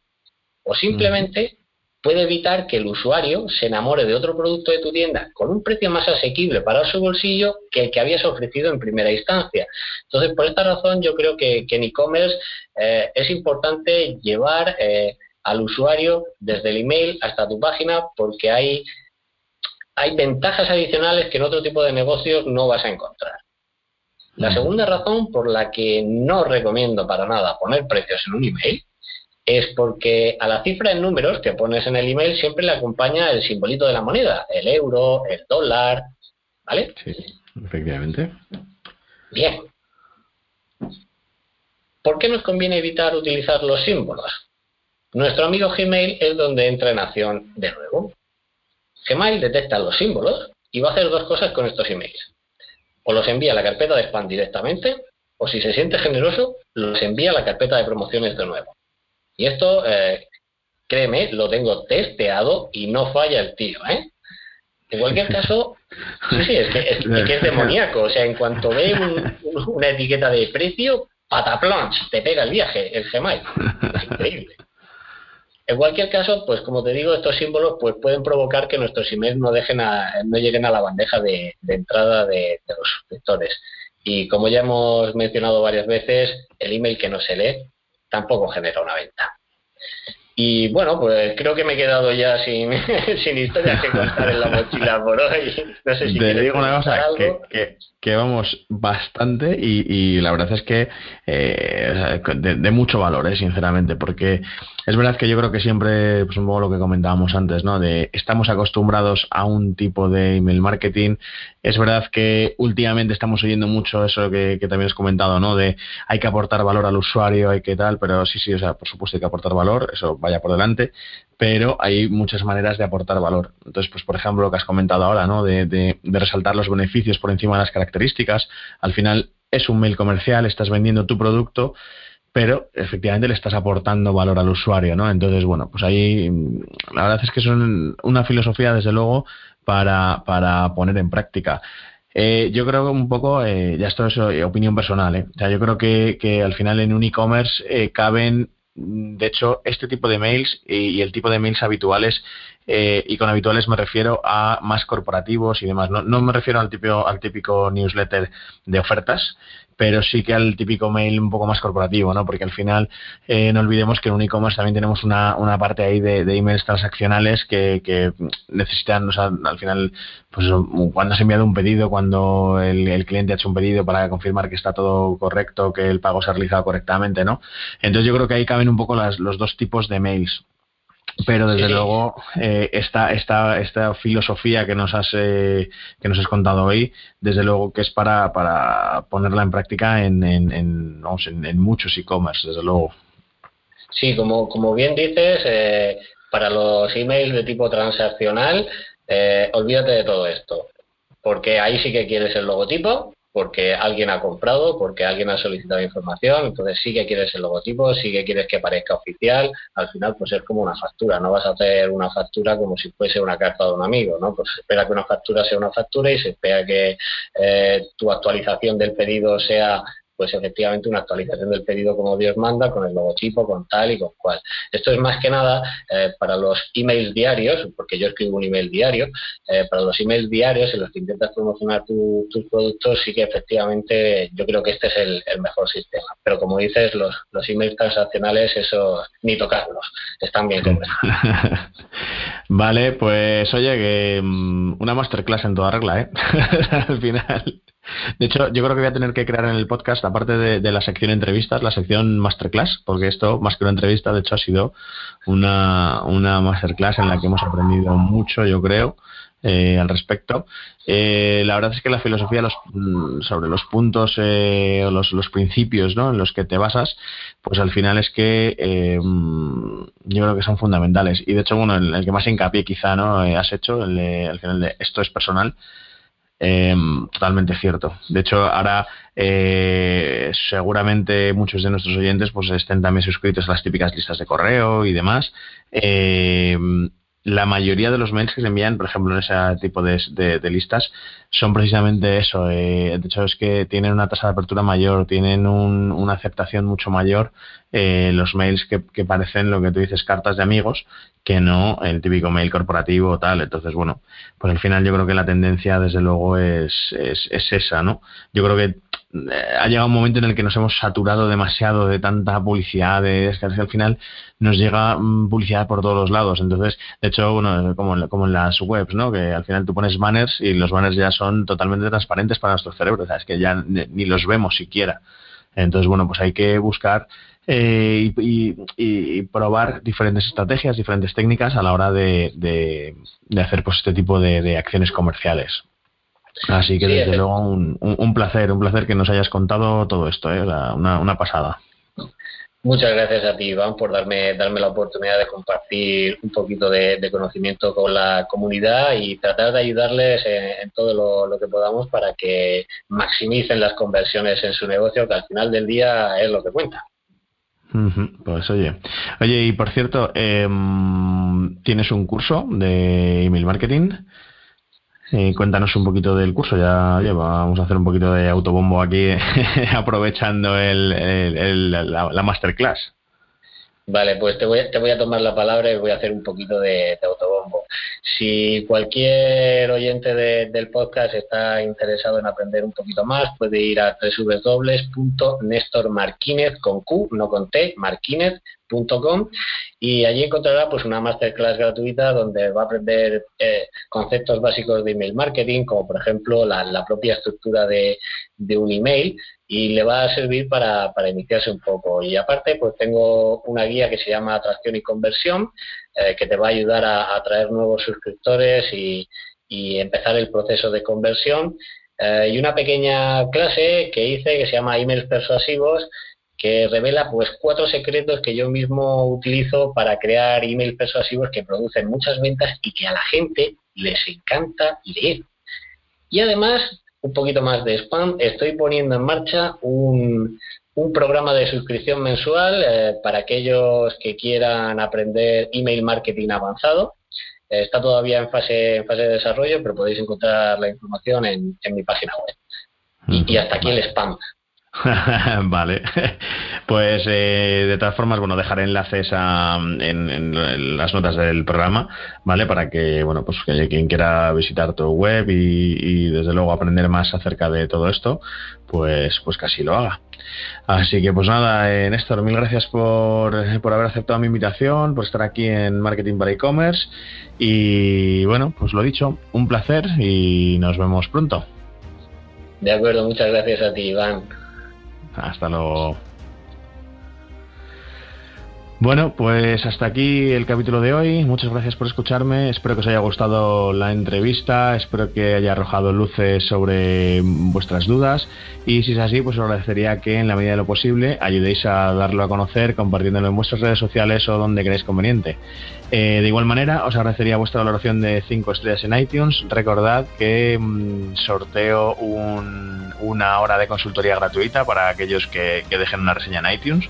Speaker 2: O simplemente puede evitar que el usuario se enamore de otro producto de tu tienda con un precio más asequible para su bolsillo que el que habías ofrecido en primera instancia. Entonces, por esta razón, yo creo que, en e-commerce eh, es importante llevar eh, al usuario desde el email hasta tu página porque hay, hay ventajas adicionales que en otro tipo de negocios no vas a encontrar. La segunda razón por la que no recomiendo para nada poner precios en un email es porque a la cifra en números que pones en el email siempre le acompaña el simbolito de la moneda, el euro, el dólar, ¿vale?
Speaker 3: Sí, efectivamente.
Speaker 2: Bien. ¿Por qué nos conviene evitar utilizar los símbolos? Nuestro amigo Gmail es donde entra en acción de nuevo. Gmail detecta los símbolos y va a hacer dos cosas con estos emails. O los envía a la carpeta de spam directamente, o si se siente generoso, los envía a la carpeta de promociones de nuevo. Y esto, eh, créeme, lo tengo testeado y no falla el tío, ¿eh? En cualquier caso, [LAUGHS] sí, sí, es que es, demoníaco. O sea, en cuanto ve una etiqueta de precio, pataplons, te pega el viaje, el Gmail. Es increíble. En cualquier caso, pues como te digo, estos símbolos pues pueden provocar que nuestros emails no dejen no lleguen a la bandeja de, entrada de, de, los suscriptores. Y como ya hemos mencionado varias veces, el email que no se lee tampoco genera una venta. Y bueno, pues creo que me he quedado ya sin, [LAUGHS] sin historias que contar en la mochila por hoy. No sé si
Speaker 3: Te digo una cosa, que, que, vamos bastante y, la verdad es que eh, de, mucho valor, eh, sinceramente, porque es verdad que yo creo que siempre, pues un poco lo que comentábamos antes, ¿no? De estamos acostumbrados a un tipo de email marketing. Es verdad que últimamente estamos oyendo mucho eso que, también has comentado, ¿no? De hay que aportar valor al usuario, hay que tal, pero sí, sí, o sea, por supuesto hay que aportar valor, eso vaya por delante, pero hay muchas maneras de aportar valor. Entonces, pues por ejemplo, lo que has comentado ahora, ¿no? De, de, resaltar los beneficios por encima de las características. Al final es un mail comercial, estás vendiendo tu producto pero efectivamente le estás aportando valor al usuario, ¿no? Entonces, bueno, pues ahí la verdad es que es una filosofía, desde luego, para, para poner en práctica. Eh, yo creo que un poco, eh, ya esto es opinión personal, ¿eh? o sea, yo creo que, que al final en un e-commerce caben, de hecho, este tipo de mails y, el tipo de mails habituales, y con habituales me refiero a más corporativos y demás. No, no me refiero al típico, al típico newsletter de ofertas, pero sí que al típico mail un poco más corporativo, ¿no? Porque al final eh, no olvidemos que en un e-commerce también tenemos una, una parte ahí de, emails transaccionales que, que, necesitan, o sea, al final, pues cuando has enviado un pedido, cuando el, el, cliente ha hecho un pedido para confirmar que está todo correcto, que el pago se ha realizado correctamente, ¿no? Entonces yo creo que ahí caben un poco las, los dos tipos de mails pero desde luego eh, esta, esta, esta filosofía que nos has eh, que nos has contado hoy desde luego que es para, para ponerla en práctica en, en, en, vamos, en, muchos e-commerce desde luego.
Speaker 2: Sí como, como bien dices eh, para los emails de tipo transaccional eh, olvídate de todo esto porque ahí sí que quieres el logotipo porque alguien ha comprado, porque alguien ha solicitado información, entonces sí que quieres el logotipo, sí que quieres que parezca oficial, al final pues es como una factura, no vas a hacer una factura como si fuese una carta de un amigo, ¿no? Pues se espera que una factura sea una factura y se espera que eh, tu actualización del pedido sea pues efectivamente una actualización del pedido como Dios manda, con el logotipo, con tal y con cual. Esto es más que nada eh, para los emails diarios, porque yo escribo un email diario, eh, para los emails diarios en los que intentas promocionar tus productos, sí que efectivamente yo creo que este es el, mejor sistema. Pero como dices, los, los emails transaccionales, eso ni tocarlos, están bien [LAUGHS]
Speaker 3: vale, pues oye, que mm, una masterclass en toda regla, ¿eh? [LAUGHS] Al final. De hecho, yo creo que voy a tener que crear en el podcast, aparte de, la sección entrevistas, la sección masterclass, porque esto, más que una entrevista, de hecho, ha sido una, masterclass en la que hemos aprendido mucho, yo creo. Eh, al respecto. Eh, la verdad es que la filosofía los, mm, sobre los puntos eh, los, principios ¿no? en los que te basas, pues al final es que yo creo que son fundamentales. Y de hecho, bueno, el, el que más hincapié quizá no has hecho, el al final de esto es personal, totalmente cierto. De hecho, ahora seguramente muchos de nuestros oyentes pues estén también suscritos a las típicas listas de correo y demás la mayoría de los mails que se envían, por ejemplo, en ese tipo de, listas, son precisamente eso. Eh, de hecho, es que tienen una tasa de apertura mayor, tienen una aceptación mucho mayor eh, los mails que, parecen lo que tú dices, cartas de amigos, que no el típico mail corporativo o tal. Entonces, bueno, pues al final yo creo que la tendencia, desde luego, es, es, es esa, ¿no? Yo creo que ha llegado un momento en el que nos hemos saturado demasiado de tanta publicidad, de, es que al final nos llega mm, publicidad por todos los lados. Entonces, de hecho, bueno, como, como en las webs, ¿no? Que al final tú pones banners y los banners ya son totalmente transparentes para nuestro cerebro, o sea, es que ya ni los vemos siquiera. Entonces, bueno, pues hay que buscar eh, y, probar diferentes estrategias, diferentes técnicas a la hora de, de, hacer pues este tipo de acciones comerciales. Así que desde luego un, un, placer, un placer que nos hayas contado todo esto, ¿eh? una, una pasada.
Speaker 2: Muchas gracias a ti, Iván, por darme, darme la oportunidad de compartir un poquito de, conocimiento con la comunidad y tratar de ayudarles en, todo lo, que podamos para que maximicen las conversiones en su negocio, que al final del día es lo que cuenta.
Speaker 3: Pues oye, oye, y por cierto, em, ¿tienes un curso de email marketing? Eh, cuéntanos un poquito del curso, ya, vamos a hacer un poquito de autobombo aquí, [LAUGHS] aprovechando el, la, masterclass.
Speaker 2: Vale, pues te voy, a, te voy a tomar la palabra y voy a hacer un poquito de, autobombo. Si cualquier oyente del podcast está interesado en aprender un poquito más, puede ir a www.nestormarquinez con Q, no con T, marquinez y allí encontrará pues una masterclass gratuita donde va a aprender eh, conceptos básicos de email marketing, como por ejemplo la, propia estructura de, un email y le va a servir para, iniciarse un poco. Y aparte, pues tengo una guía que se llama Atracción y Conversión, eh, que te va a ayudar a atraer nuevos suscriptores y, empezar el proceso de conversión. Eh, y una pequeña clase que hice que se llama Emails Persuasivos, que revela pues cuatro secretos que yo mismo utilizo para crear emails persuasivos que producen muchas ventas y que a la gente les encanta leer. Y además, un poquito más de spam, estoy poniendo en marcha un, programa de suscripción mensual eh, para aquellos que quieran aprender email marketing avanzado. está todavía en fase, en fase de desarrollo, pero podéis encontrar la información en, mi página web. y hasta aquí el spam. [LAUGHS]
Speaker 3: vale, [LAUGHS] pues eh, de todas formas, bueno, dejaré enlaces en, las notas del programa, ¿vale? Para que, bueno, pues que quien quiera visitar tu web y, desde luego aprender más acerca de todo esto, pues, pues casi lo haga. Así que pues nada, eh, Néstor, mil gracias por, por haber aceptado mi invitación, por estar aquí en Marketing para E-Commerce y bueno, pues lo dicho, un placer y nos vemos pronto.
Speaker 2: De acuerdo, muchas gracias a ti, Iván.
Speaker 3: Hasta luego. Bueno, pues hasta aquí el capítulo de hoy. Muchas gracias por escucharme. Espero que os haya gustado la entrevista. Espero que haya arrojado luces sobre vuestras dudas. Y si es así, pues os agradecería que en la medida de lo posible ayudéis a darlo a conocer compartiéndolo en vuestras redes sociales o donde creáis conveniente. Eh, de igual manera, os agradecería vuestra valoración de 5 estrellas en iTunes. Recordad que mm, sorteo una hora de consultoría gratuita para aquellos que, dejen una reseña en iTunes.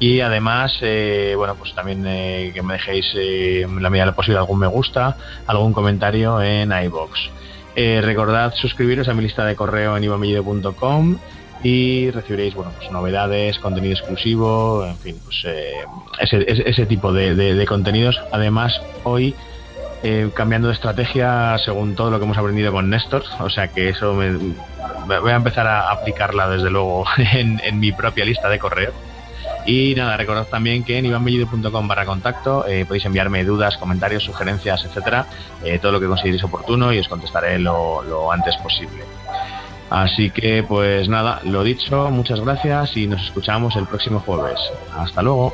Speaker 3: Y además, eh, bueno, pues también eh, que me dejéis en la medida de lo posible algún me gusta, algún comentario en iBox. recordad suscribiros a mi lista de correo en ibamellido.com y recibiréis bueno pues novedades contenido exclusivo en fin pues eh, ese, tipo de, contenidos además hoy eh, cambiando de estrategia según todo lo que hemos aprendido con Néstor o sea que eso me, voy a empezar a aplicarla desde luego [LAUGHS] en, mi propia lista de correo y nada, recordad también que en ivanbellido.com barra contacto eh, podéis enviarme dudas, comentarios, sugerencias, etcétera, todo lo que consideréis oportuno y os contestaré lo, lo antes posible. Así que pues nada, lo dicho, muchas gracias y nos escuchamos el próximo jueves. Hasta luego.